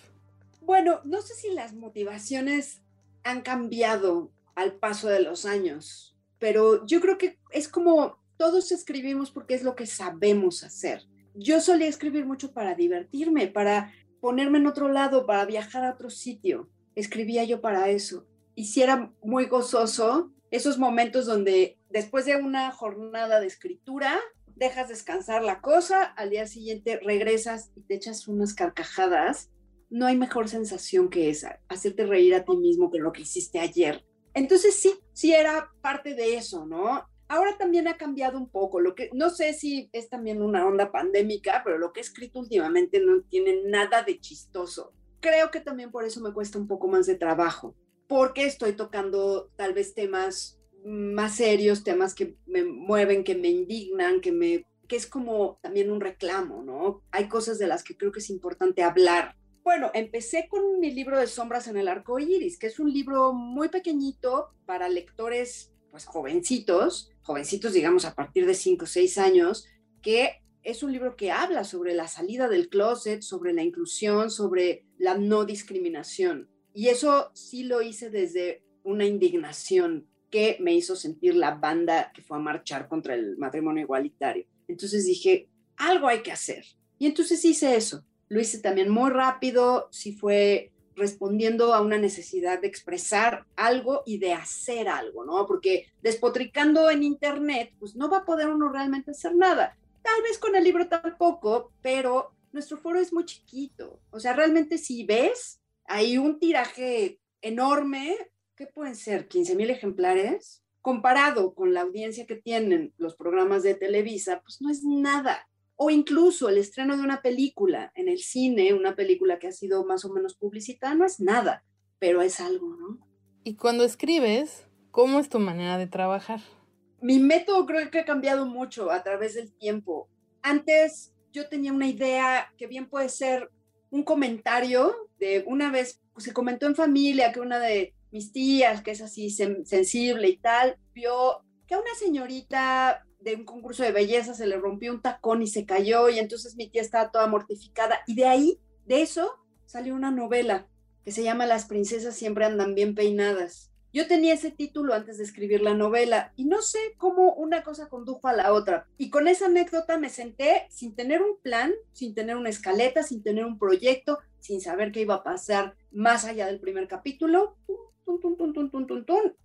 Bueno, no sé si las motivaciones han cambiado al paso de los años, pero yo creo que es como todos escribimos porque es lo que sabemos hacer. Yo solía escribir mucho para divertirme, para ponerme en otro lado, para viajar a otro sitio. Escribía yo para eso. Y si era muy gozoso esos momentos donde después de una jornada de escritura, dejas descansar la cosa, al día siguiente regresas y te echas unas carcajadas. No hay mejor sensación que esa, hacerte reír a ti mismo que lo que hiciste ayer. Entonces sí, sí era parte de eso, ¿no? Ahora también ha cambiado un poco, lo que no sé si es también una onda pandémica, pero lo que he escrito últimamente no tiene nada de chistoso. Creo que también por eso me cuesta un poco más de trabajo, porque estoy tocando tal vez temas más serios, temas que me mueven, que me indignan, que me que es como también un reclamo, ¿no? Hay cosas de las que creo que es importante hablar. Bueno, empecé con mi libro de Sombras en el Arco Iris, que es un libro muy pequeñito para lectores pues jovencitos, jovencitos digamos a partir de 5 o 6 años, que es un libro que habla sobre la salida del closet, sobre la inclusión, sobre la no discriminación. Y eso sí lo hice desde una indignación que me hizo sentir la banda que fue a marchar contra el matrimonio igualitario. Entonces dije, algo hay que hacer. Y entonces hice eso. Lo hice también muy rápido, sí fue respondiendo a una necesidad de expresar algo y de hacer algo, ¿no? Porque despotricando en internet, pues no va a poder uno realmente hacer nada. Tal vez con el libro tampoco, pero nuestro foro es muy chiquito. O sea, realmente si ves, hay un tiraje enorme, ¿qué pueden ser? 15 mil ejemplares. Comparado con la audiencia que tienen los programas de Televisa, pues no es nada o incluso el estreno de una película en el cine, una película que ha sido más o menos publicitada, no es nada, pero es algo, ¿no? Y cuando escribes, ¿cómo es tu manera de trabajar? Mi método creo que ha cambiado mucho a través del tiempo. Antes yo tenía una idea que bien puede ser un comentario de una vez, pues, se comentó en familia que una de mis tías, que es así sensible y tal, vio que a una señorita de un concurso de belleza se le rompió un tacón y se cayó y entonces mi tía estaba toda mortificada y de ahí, de eso, salió una novela que se llama Las princesas siempre andan bien peinadas. Yo tenía ese título antes de escribir la novela y no sé cómo una cosa condujo a la otra. Y con esa anécdota me senté sin tener un plan, sin tener una escaleta, sin tener un proyecto, sin saber qué iba a pasar más allá del primer capítulo.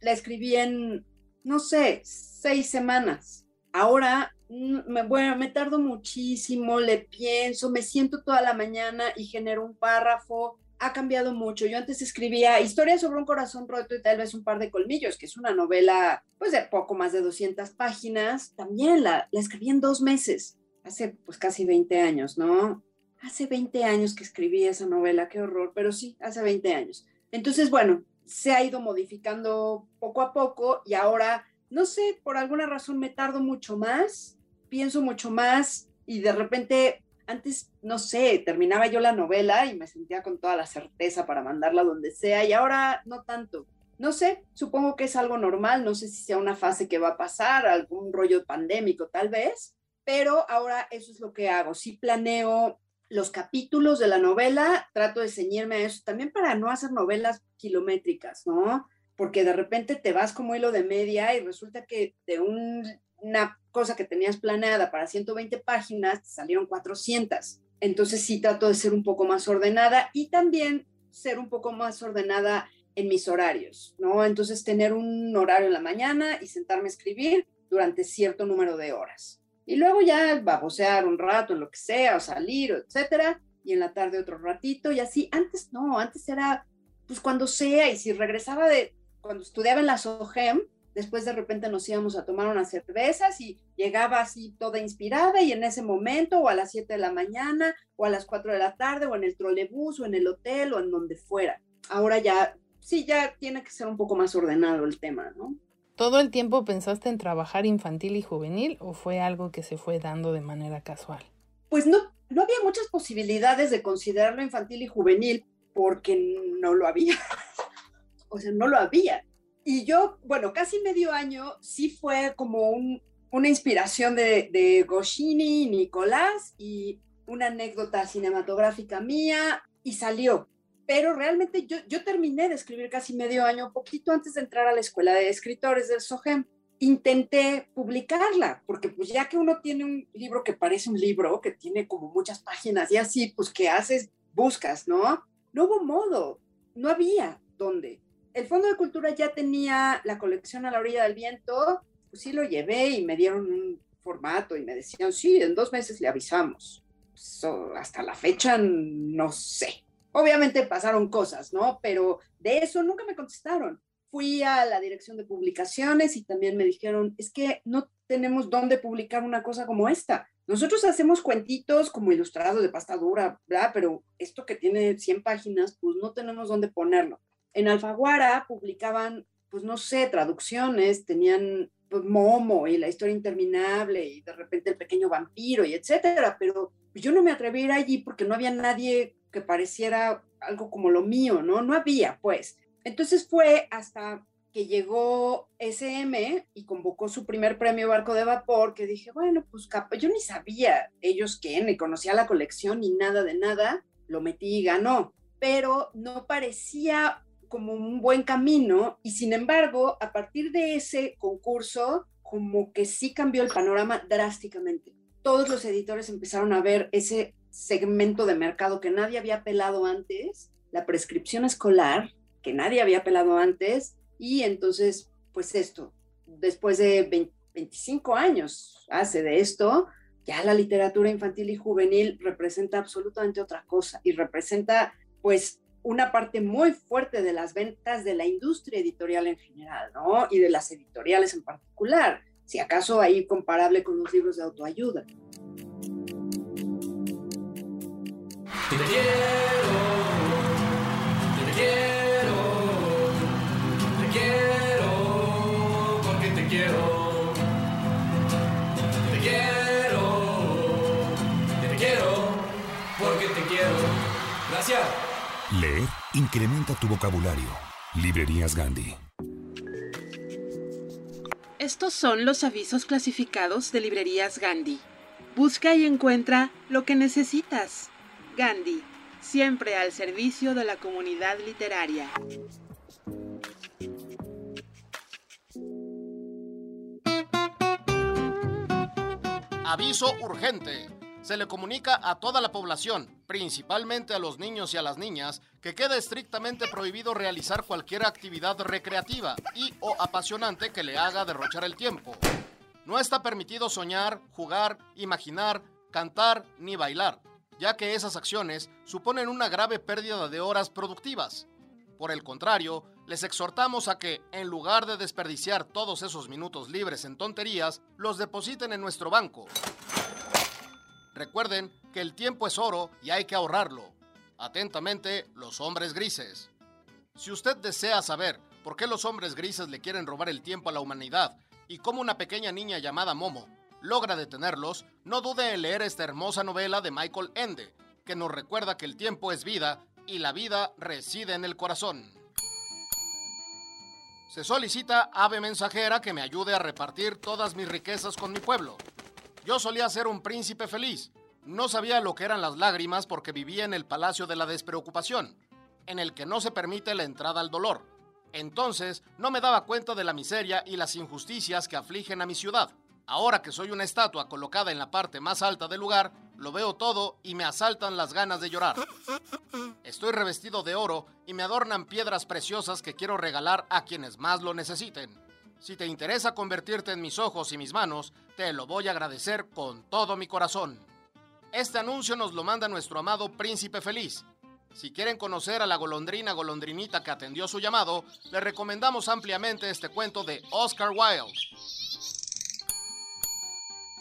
la escribí en, no sé, seis semanas Ahora, mm, me, bueno, me tardo muchísimo, le pienso, me siento toda la mañana y genero un párrafo. Ha cambiado mucho. Yo antes escribía Historia sobre un corazón roto y tal vez un par de colmillos, que es una novela pues de poco más de 200 páginas. También la, la escribí en dos meses, hace pues casi 20 años, ¿no? Hace 20 años que escribí esa novela, qué horror, pero sí, hace 20 años. Entonces, bueno, se ha ido modificando poco a poco y ahora no sé, por alguna razón me tardo mucho más, pienso mucho más y de repente, antes, no sé, terminaba yo la novela y me sentía con toda la certeza para mandarla donde sea y ahora no tanto. No sé, supongo que es algo normal, no sé si sea una fase que va a pasar, algún rollo pandémico tal vez, pero ahora eso es lo que hago. Sí planeo los capítulos de la novela, trato de ceñirme a eso también para no hacer novelas kilométricas, ¿no? Porque de repente te vas como hilo de media y resulta que de una cosa que tenías planeada para 120 páginas te salieron 400. Entonces sí trato de ser un poco más ordenada y también ser un poco más ordenada en mis horarios, ¿no? Entonces tener un horario en la mañana y sentarme a escribir durante cierto número de horas. Y luego ya babosear un rato lo que sea, o salir, etcétera, y en la tarde otro ratito y así. Antes no, antes era pues cuando sea y si regresaba de, cuando estudiaba en la SOGEM, después de repente nos íbamos a tomar unas cervezas y llegaba así toda inspirada y en ese momento o a las 7 de la mañana o a las 4 de la tarde o en el trolebús o en el hotel o en donde fuera. Ahora ya, sí, ya tiene que ser un poco más ordenado el tema, ¿no? ¿Todo el tiempo pensaste en trabajar infantil y juvenil o fue algo que se fue dando de manera casual? Pues no, no había muchas posibilidades de considerarlo infantil y juvenil porque no lo había o sea, no lo había. Y yo, bueno, casi medio año sí fue como una inspiración de, de Goscini, Nicolás y una anécdota cinematográfica mía y salió. Pero realmente yo, yo terminé de escribir casi medio año, poquito antes de entrar a la escuela de escritores del SOGEM. Intenté publicarla, porque pues ya que uno tiene un libro que parece un libro, que tiene como muchas páginas y así, pues que haces, buscas, ¿no? No hubo modo, no había dónde el Fondo de Cultura ya tenía la colección a la orilla del viento, pues sí lo llevé y me dieron un formato y me decían, sí, en dos meses le avisamos. hasta la fecha, no sé. Obviamente pasaron cosas, ¿no? Pero de eso nunca me contestaron. Fui a la dirección de publicaciones y también me dijeron, es que no tenemos dónde publicar una cosa como esta. Nosotros hacemos cuentitos como ilustrados de pasta dura, ¿verdad? Pero esto que tiene 100 páginas, pues no tenemos dónde ponerlo. En Alfaguara publicaban, pues no sé, traducciones, tenían pues, Momo y la historia interminable y de repente el pequeño vampiro y etcétera, pero yo no me atreví a ir allí porque no había nadie que pareciera algo como lo mío, ¿no? No había, pues. Entonces fue hasta que llegó SM y convocó su primer premio Barco de Vapor, que dije, bueno, pues yo ni sabía ellos qué, ni conocía la colección ni nada de nada, lo metí y ganó, pero no parecía como un buen camino y sin embargo, a partir de ese concurso, como que sí cambió el panorama drásticamente. Todos los editores empezaron a ver ese segmento de mercado que nadie había pelado antes la prescripción escolar, que nadie había pelado antes, y entonces, pues esto, después de 25 años hace de esto, ya la literatura infantil y juvenil representa absolutamente otra cosa y representa pues una parte muy fuerte de las ventas de la industria editorial en general, ¿no? Y de las editoriales en particular, si acaso ahí comparable con los libros de autoayuda. Incrementa tu vocabulario. Librerías Gandhi. Estos son los avisos clasificados de Librerías Gandhi. Busca y encuentra lo que necesitas. Gandhi, siempre al servicio de la comunidad literaria. Aviso urgente. Se le comunica a toda la población, principalmente a los niños y a las niñas, que queda estrictamente prohibido realizar cualquier actividad recreativa y o apasionante que le haga derrochar el tiempo. No está permitido soñar, jugar, imaginar, cantar ni bailar, ya que esas acciones suponen una grave pérdida de horas productivas. Por el contrario, les exhortamos a que, en lugar de desperdiciar todos esos minutos libres en tonterías, los depositen en nuestro banco. Recuerden que el tiempo es oro y hay que ahorrarlo. Atentamente, los hombres grises. Si usted desea saber por qué los hombres grises le quieren robar el tiempo a la humanidad y cómo una pequeña niña llamada Momo logra detenerlos, no dude en leer esta hermosa novela de Michael Ende, que nos recuerda que el tiempo es vida y la vida reside en el corazón. Se solicita ave mensajera que me ayude a repartir todas mis riquezas con mi pueblo. Yo solía ser un príncipe feliz. No sabía lo que eran las lágrimas porque vivía en el palacio de la despreocupación, en el que no se permite la entrada al dolor. Entonces no me daba cuenta de la miseria y las injusticias que afligen a mi ciudad. Ahora que soy una estatua colocada en la parte más alta del lugar, lo veo todo y me asaltan las ganas de llorar. Estoy revestido de oro y me adornan piedras preciosas que quiero regalar a quienes más lo necesiten. Si te interesa convertirte en mis ojos y mis manos, te lo voy a agradecer con todo mi corazón. Este anuncio nos lo manda nuestro amado Príncipe Feliz. Si quieren conocer a la golondrina golondrinita que atendió su llamado, les recomendamos ampliamente este cuento de Oscar Wilde.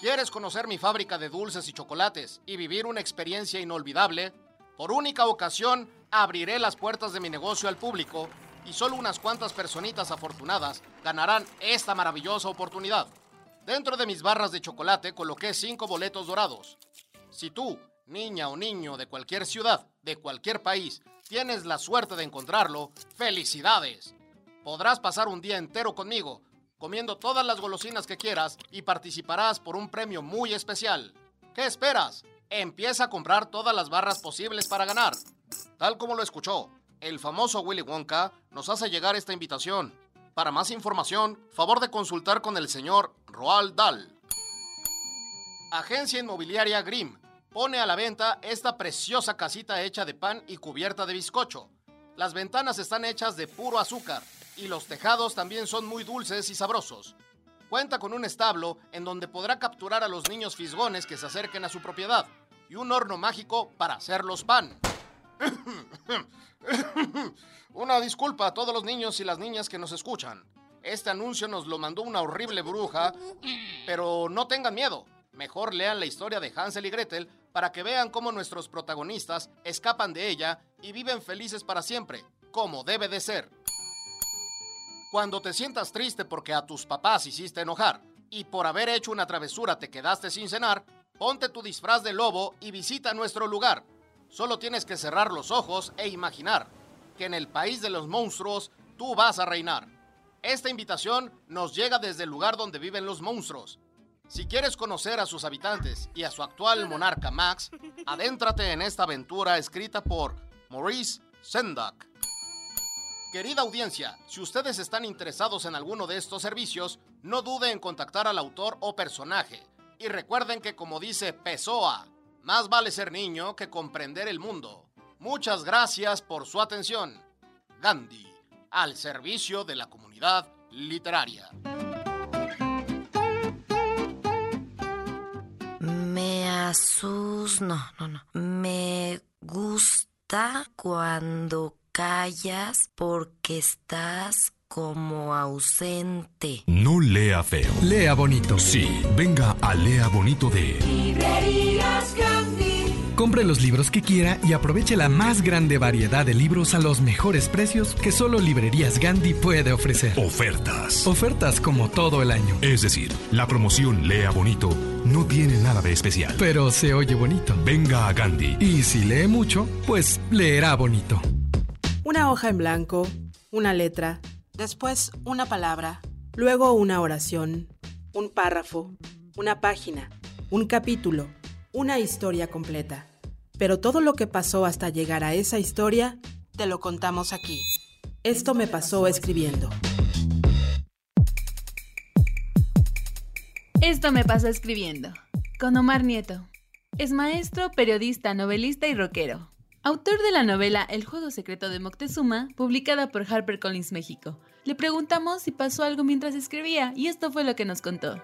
¿Quieres conocer mi fábrica de dulces y chocolates y vivir una experiencia inolvidable? Por única ocasión, abriré las puertas de mi negocio al público y solo unas cuantas personitas afortunadas ganarán esta maravillosa oportunidad. Dentro de mis barras de chocolate coloqué cinco boletos dorados. Si tú, niña o niño de cualquier ciudad, de cualquier país, tienes la suerte de encontrarlo, felicidades. Podrás pasar un día entero conmigo, comiendo todas las golosinas que quieras y participarás por un premio muy especial. ¿Qué esperas? Empieza a comprar todas las barras posibles para ganar. Tal como lo escuchó, el famoso Willy Wonka nos hace llegar esta invitación. Para más información, favor de consultar con el señor Roald Dahl. Agencia Inmobiliaria Grimm pone a la venta esta preciosa casita hecha de pan y cubierta de bizcocho. Las ventanas están hechas de puro azúcar y los tejados también son muy dulces y sabrosos. Cuenta con un establo en donde podrá capturar a los niños fisgones que se acerquen a su propiedad y un horno mágico para hacerlos pan. Una disculpa a todos los niños y las niñas que nos escuchan. Este anuncio nos lo mandó una horrible bruja, pero no tengan miedo. Mejor lean la historia de Hansel y Gretel para que vean cómo nuestros protagonistas escapan de ella y viven felices para siempre, como debe de ser. Cuando te sientas triste porque a tus papás hiciste enojar y por haber hecho una travesura te quedaste sin cenar, ponte tu disfraz de lobo y visita nuestro lugar. Solo tienes que cerrar los ojos e imaginar que en el país de los monstruos tú vas a reinar. Esta invitación nos llega desde el lugar donde viven los monstruos. Si quieres conocer a sus habitantes y a su actual monarca Max, adéntrate en esta aventura escrita por Maurice Sendak. Querida audiencia, si ustedes están interesados en alguno de estos servicios, no dude en contactar al autor o personaje. Y recuerden que como dice Pessoa, más vale ser niño que comprender el mundo. Muchas gracias por su atención. Gandhi, al servicio de la comunidad literaria. Me asus... No, no, no. Me gusta cuando callas porque estás como ausente. No lea feo. Lea bonito. Sí, venga a Lea Bonito de Librerías Gandhi. Compre los libros que quiera y aproveche la más grande variedad de libros a los mejores precios que solo Librerías Gandhi puede ofrecer. Ofertas. Ofertas como todo el año. Es decir, la promoción Lea Bonito no tiene nada de especial. Pero se oye bonito. Venga a Gandhi. Y si lee mucho, pues leerá bonito. Una hoja en blanco, una letra, Después, una palabra. luego una oración, un párrafo, una página, un capítulo, una historia completa. Pero todo lo que pasó hasta llegar a esa historia, Te lo contamos aquí. esto me pasó escribiendo. Esto me pasó escribiendo. Con Omar Nieto. Es maestro, periodista, novelista y rockero. Autor de la novela El juego secreto de Moctezuma, publicada por HarperCollins México. Le preguntamos si pasó algo mientras escribía y esto fue lo que nos contó.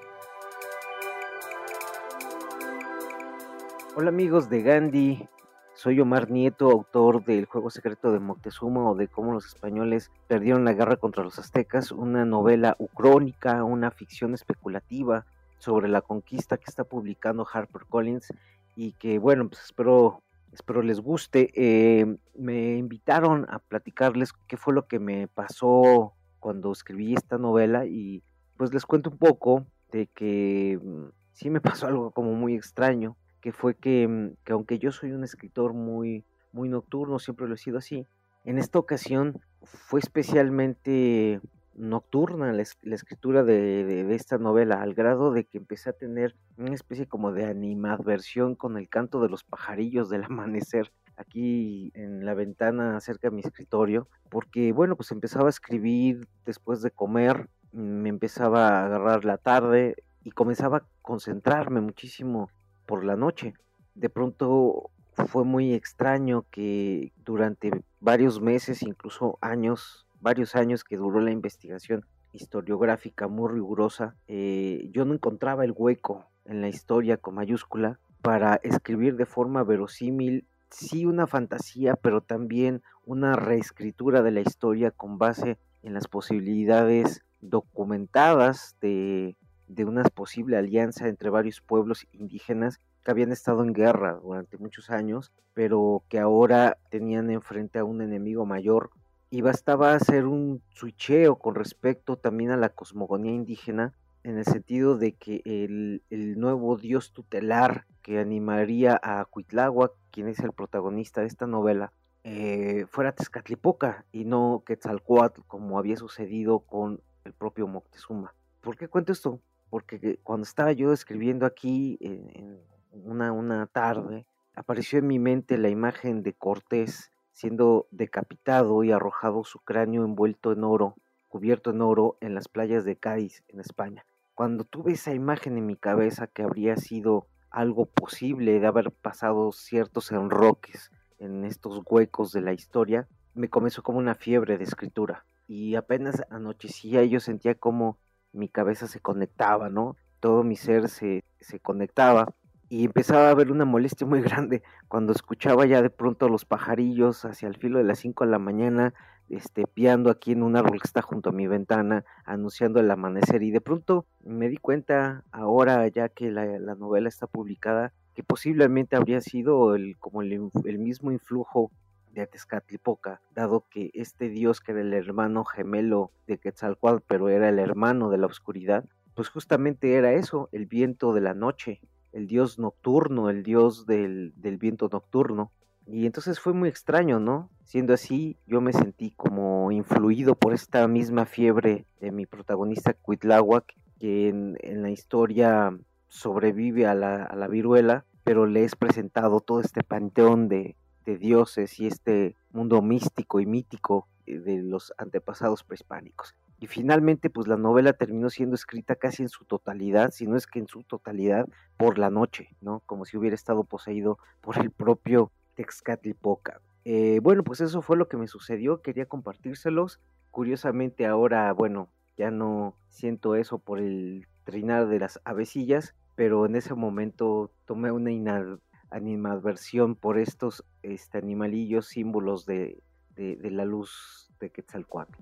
Hola amigos de Gandhi, soy Omar Nieto, autor del Juego Secreto de Moctezuma o de cómo los españoles perdieron la guerra contra los aztecas, una novela ucrónica, una ficción especulativa sobre la conquista que está publicando HarperCollins y que bueno, pues espero, espero les guste. Eh, me invitaron a platicarles qué fue lo que me pasó cuando escribí esta novela y pues les cuento un poco de que mm, sí me pasó algo como muy extraño que fue que, mm, que aunque yo soy un escritor muy, muy nocturno, siempre lo he sido así, en esta ocasión fue especialmente nocturna la, es- la escritura de, de- de esta novela, al grado de que empecé a tener una especie como de animadversión con el canto de los pajarillos del amanecer aquí en la ventana cerca de mi escritorio, porque bueno, pues empezaba a escribir después de comer, me empezaba a agarrar la tarde y comenzaba a concentrarme muchísimo por la noche. De pronto fue muy extraño que durante varios meses, incluso años, varios años que duró la investigación historiográfica muy rigurosa, eh, yo no encontraba el hueco en la historia con mayúscula para escribir de forma verosímil, sí una fantasía, pero también una reescritura de la historia con base en las posibilidades documentadas de, de una posible alianza entre varios pueblos indígenas que habían estado en guerra durante muchos años, pero que ahora tenían enfrente a un enemigo mayor. Y bastaba hacer un switcheo con respecto también a la cosmogonía indígena en el sentido de que el, el nuevo dios tutelar que animaría a Cuitláhuac, quien es el protagonista de esta novela, eh, fuera Tezcatlipoca y no Quetzalcoatl como había sucedido con el propio Moctezuma. ¿Por qué cuento esto? Porque cuando estaba yo escribiendo aquí en una, una tarde, apareció en mi mente la imagen de Cortés siendo decapitado y arrojado su cráneo envuelto en oro, cubierto en oro en las playas de Cádiz, en España. Cuando tuve esa imagen en mi cabeza que habría sido algo posible de haber pasado ciertos enroques en estos huecos de la historia, me comenzó como una fiebre de escritura. Y apenas anochecía yo sentía como mi cabeza se conectaba, ¿no? Todo mi ser se, se conectaba y empezaba a haber una molestia muy grande cuando escuchaba ya de pronto a los pajarillos hacia el filo de las 5 de la mañana, este, piando aquí en un árbol que está junto a mi ventana, anunciando el amanecer. Y de pronto me di cuenta, ahora ya que la, la novela está publicada, que posiblemente habría sido el, como el, el mismo influjo de Tezcatlipoca, dado que este dios que era el hermano gemelo de Quetzalcoatl, pero era el hermano de la oscuridad, pues justamente era eso, el viento de la noche, el dios nocturno, el dios del, del viento nocturno. Y entonces fue muy extraño, ¿no? Siendo así, yo me sentí como influido por esta misma fiebre de mi protagonista Cuitláhuac, que en, en la historia sobrevive a la, a la viruela, pero le es presentado todo este panteón de, de dioses y este mundo místico y mítico eh, de los antepasados prehispánicos. Y finalmente, pues la novela terminó siendo escrita casi en su totalidad, si no es que en su totalidad, por la noche, ¿no? Como si hubiera estado poseído por el propio Texcatlipoca. Eh, bueno, pues eso fue lo que me sucedió, quería compartírselos. Curiosamente ahora, bueno, ya no siento eso por el trinar de las avecillas, pero en ese momento tomé una animadversión por estos este, animalillos símbolos de, de, la luz de Quetzalcoatl.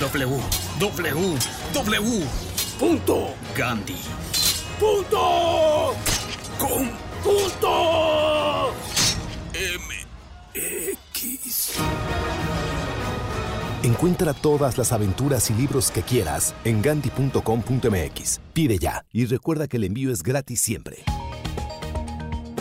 W, W, W, punto, Gandhi, punto, con, punto, M, X. Encuentra todas las aventuras y libros que quieras en gandhi.com.mx. Pide ya y recuerda que el envío es gratis siempre.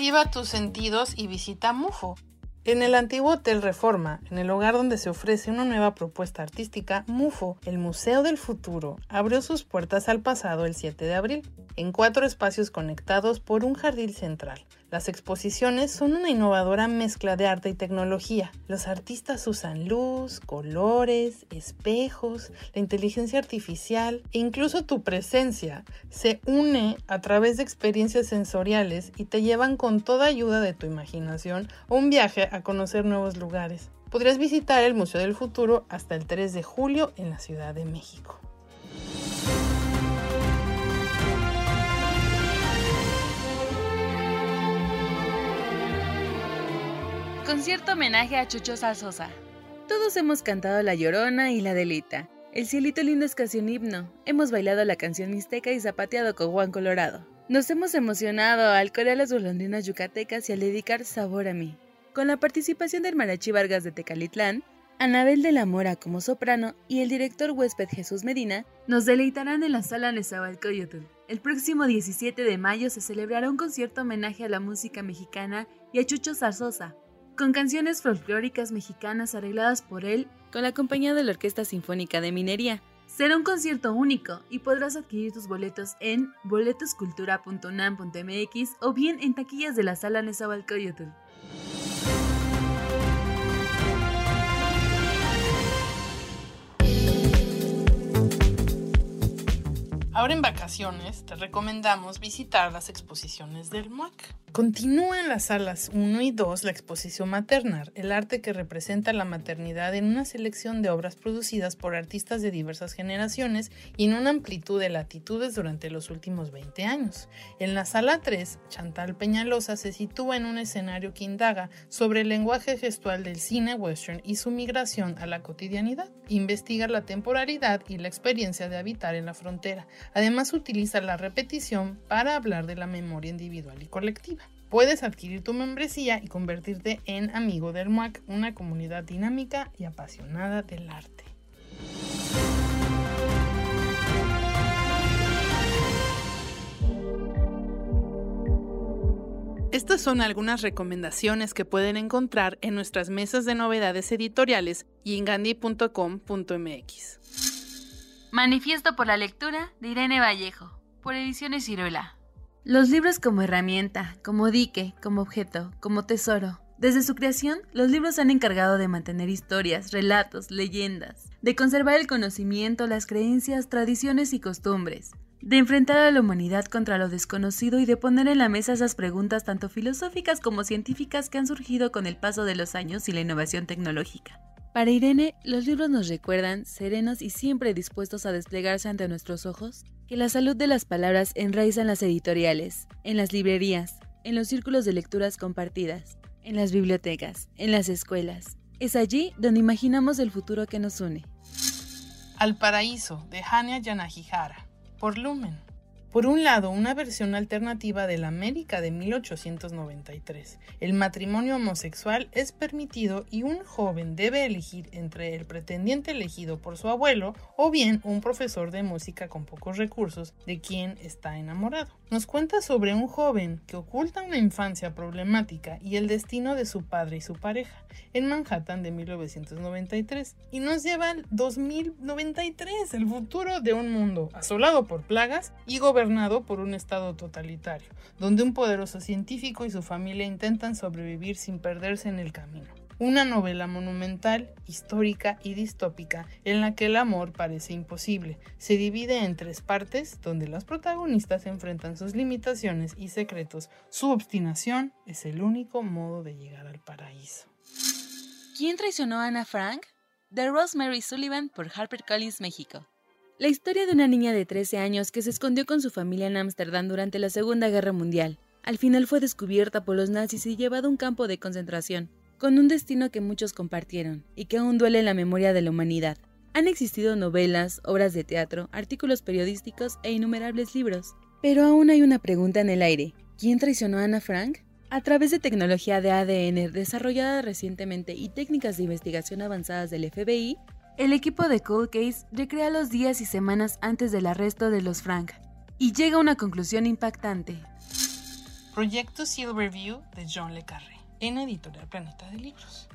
Activa tus sentidos y visita MUFO. En el antiguo Hotel Reforma, en el lugar donde se ofrece una nueva propuesta artística, MUFO, el Museo del Futuro, abrió sus puertas al pasado el 7 de abril, en cuatro espacios conectados por un jardín central. Las exposiciones son una innovadora mezcla de arte y tecnología. Los artistas usan luz, colores, espejos, la inteligencia artificial e incluso tu presencia se une a través de experiencias sensoriales y te llevan con toda ayuda de tu imaginación a un viaje a conocer nuevos lugares. Podrías visitar el Museo del Futuro hasta el 3 de julio en la Ciudad de México. Concierto homenaje a Chucho Sosa. Todos hemos cantado La Llorona y La Delita. El cielito lindo es casi un himno. Hemos bailado la canción mixteca y zapateado con Juan Colorado. Nos hemos emocionado al corear las golondrinas yucatecas y al dedicar Sabor a mí. Con la participación del Marachi Vargas de Tecalitlán, Anabel de la Mora como soprano y el director huésped Jesús Medina nos deleitarán en la sala Nezahualcóyotl. El próximo 17 de mayo se celebrará un concierto homenaje a la música mexicana y a Chucho Zarzosa, con canciones folclóricas mexicanas arregladas por él con la compañía de la Orquesta Sinfónica de Minería. Será un concierto único y podrás adquirir tus boletos en boletoscultura.unam.mx o bien en taquillas de la sala Nezahualcóyotl. Ahora en vacaciones te recomendamos visitar las exposiciones del MUAC. Continúa en las salas 1 y 2 la exposición Maternar, el arte que representa la maternidad en una selección de obras producidas por artistas de diversas generaciones y en una amplitud de latitudes durante los últimos 20 años. En la sala 3, Chantal Peñalosa se sitúa en un escenario que indaga sobre el lenguaje gestual del cine western y su migración a la cotidianidad. Investiga la temporalidad y la experiencia de habitar en la frontera. Además utiliza la repetición para hablar de la memoria individual y colectiva. Puedes adquirir tu membresía y convertirte en amigo del MUAC, una comunidad dinámica y apasionada del arte. Estas son algunas recomendaciones que pueden encontrar en nuestras mesas de novedades editoriales y en gandhi.com.mx. Manifiesto por la lectura de Irene Vallejo, por Ediciones Ciruela. Los libros como herramienta, como dique, como objeto, como tesoro. Desde su creación, los libros han encargado de mantener historias, relatos, leyendas, de conservar el conocimiento, las creencias, tradiciones y costumbres, de enfrentar a la humanidad contra lo desconocido y de poner en la mesa esas preguntas tanto filosóficas como científicas que han surgido con el paso de los años y la innovación tecnológica. Para Irene, los libros nos recuerdan, serenos y siempre dispuestos a desplegarse ante nuestros ojos, que la salud de las palabras enraiza en las editoriales, en las librerías, en los círculos de lecturas compartidas, en las bibliotecas, en las escuelas. Es allí donde imaginamos el futuro que nos une. Al paraíso de Hania Yanagihara, por Lumen. Por un lado, una versión alternativa de la América de 1893. El matrimonio homosexual es permitido y un joven debe elegir entre el pretendiente elegido por su abuelo o bien un profesor de música con pocos recursos de quien está enamorado. Nos cuenta sobre un joven que oculta una infancia problemática y el destino de su padre y su pareja en Manhattan de 1993 y nos lleva al 2093, el futuro de un mundo asolado por plagas y gobernado por un estado totalitario, donde un poderoso científico y su familia intentan sobrevivir sin perderse en el camino una novela monumental, histórica y distópica en la que el amor parece imposible. Se divide en tres partes donde los protagonistas enfrentan sus limitaciones y secretos. Su obstinación es el único modo de llegar al paraíso. ¿Quién traicionó a Anna Frank? De Rosemary Sullivan por HarperCollins México. La historia de una niña de 13 años que se escondió con su familia en Ámsterdam durante la Segunda Guerra Mundial. Al final fue descubierta por los nazis y llevada a un campo de concentración con un destino que muchos compartieron y que aún duele en la memoria de la humanidad. Han existido novelas, obras de teatro, artículos periodísticos e innumerables libros. Pero aún hay una pregunta en el aire. ¿Quién traicionó a Ana Frank? A través de tecnología de ADN desarrollada recientemente y técnicas de investigación avanzadas del FBI, el equipo de Cold Case recrea los días y semanas antes del arresto de los Frank y llega a una conclusión impactante. Proyecto Silverview de John Le Carré en Editorial Planeta de Libros.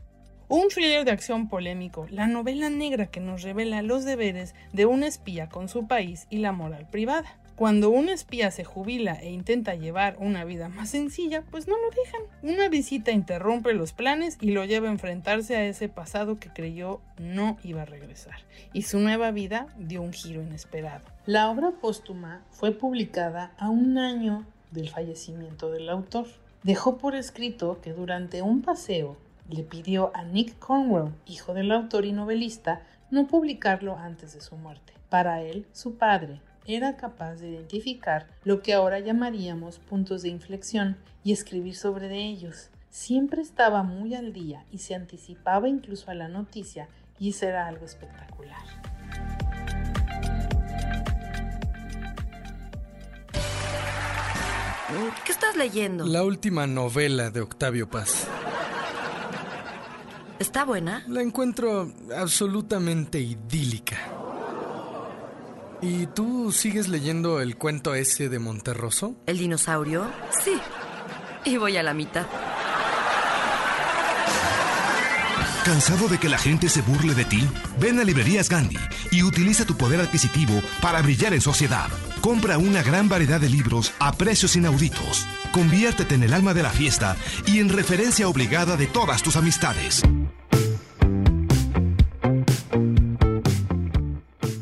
Un thriller de acción polémico, la novela negra que nos revela los deberes de un espía con su país y la moral privada. Cuando un espía se jubila e intenta llevar una vida más sencilla, pues no lo dejan. Una visita interrumpe los planes y lo lleva a enfrentarse a ese pasado que creyó no iba a regresar. Y su nueva vida dio un giro inesperado. La obra póstuma fue publicada a un año del fallecimiento del autor dejó por escrito que durante un paseo le pidió a Nick Cornwell, hijo del autor y novelista, no publicarlo antes de su muerte. Para él, su padre era capaz de identificar lo que ahora llamaríamos puntos de inflexión y escribir sobre ellos. Siempre estaba muy al día y se anticipaba incluso a la noticia y eso era algo espectacular. ¿Qué estás leyendo? La última novela de Octavio Paz. ¿Está buena? La encuentro absolutamente idílica. ¿Y tú sigues leyendo el cuento ese de Monterroso? ¿El dinosaurio? Sí. Y voy a la mitad. ¿Cansado de que la gente se burle de ti? Ven a Librerías Gandhi y utiliza tu poder adquisitivo para brillar en sociedad. Compra una gran variedad de libros a precios inauditos. Conviértete en el alma de la fiesta y en referencia obligada de todas tus amistades.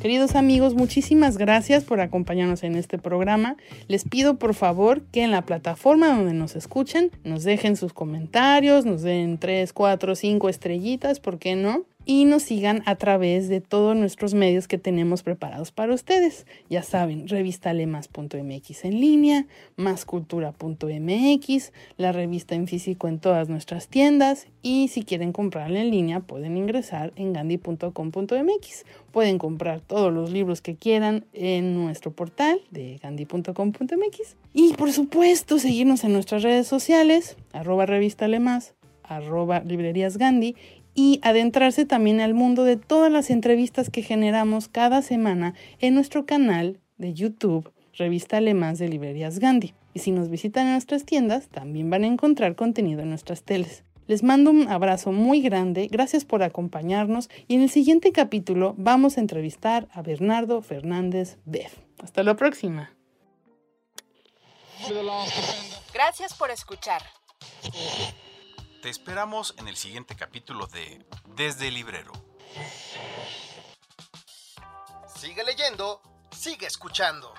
Queridos amigos, muchísimas gracias por acompañarnos en este programa. Les pido por favor que en la plataforma donde nos escuchen nos dejen sus comentarios, nos den 3, 4, 5 estrellitas, ¿por qué no? Y nos sigan a través de todos nuestros medios que tenemos preparados para ustedes. Ya saben, revistalemas.mx en línea, máscultura.mx, la revista en físico en todas nuestras tiendas y si quieren comprarla en línea pueden ingresar en gandhi.com.mx. Pueden comprar todos los libros que quieran en nuestro portal de gandhi.com.mx y por supuesto seguirnos en nuestras redes sociales, arroba revistalemas, arroba librerías Gandhi y adentrarse también al mundo de todas las entrevistas que generamos cada semana en nuestro canal de YouTube, Revista Alemán de Librerías Gandhi. Y si nos visitan en nuestras tiendas, también van a encontrar contenido en nuestras teles. Les mando un abrazo muy grande, gracias por acompañarnos y en el siguiente capítulo vamos a entrevistar a Bernardo Fernández Beff. Hasta la próxima. Gracias por escuchar. Te esperamos en el siguiente capítulo de Desde el Librero. Sigue leyendo, sigue escuchando.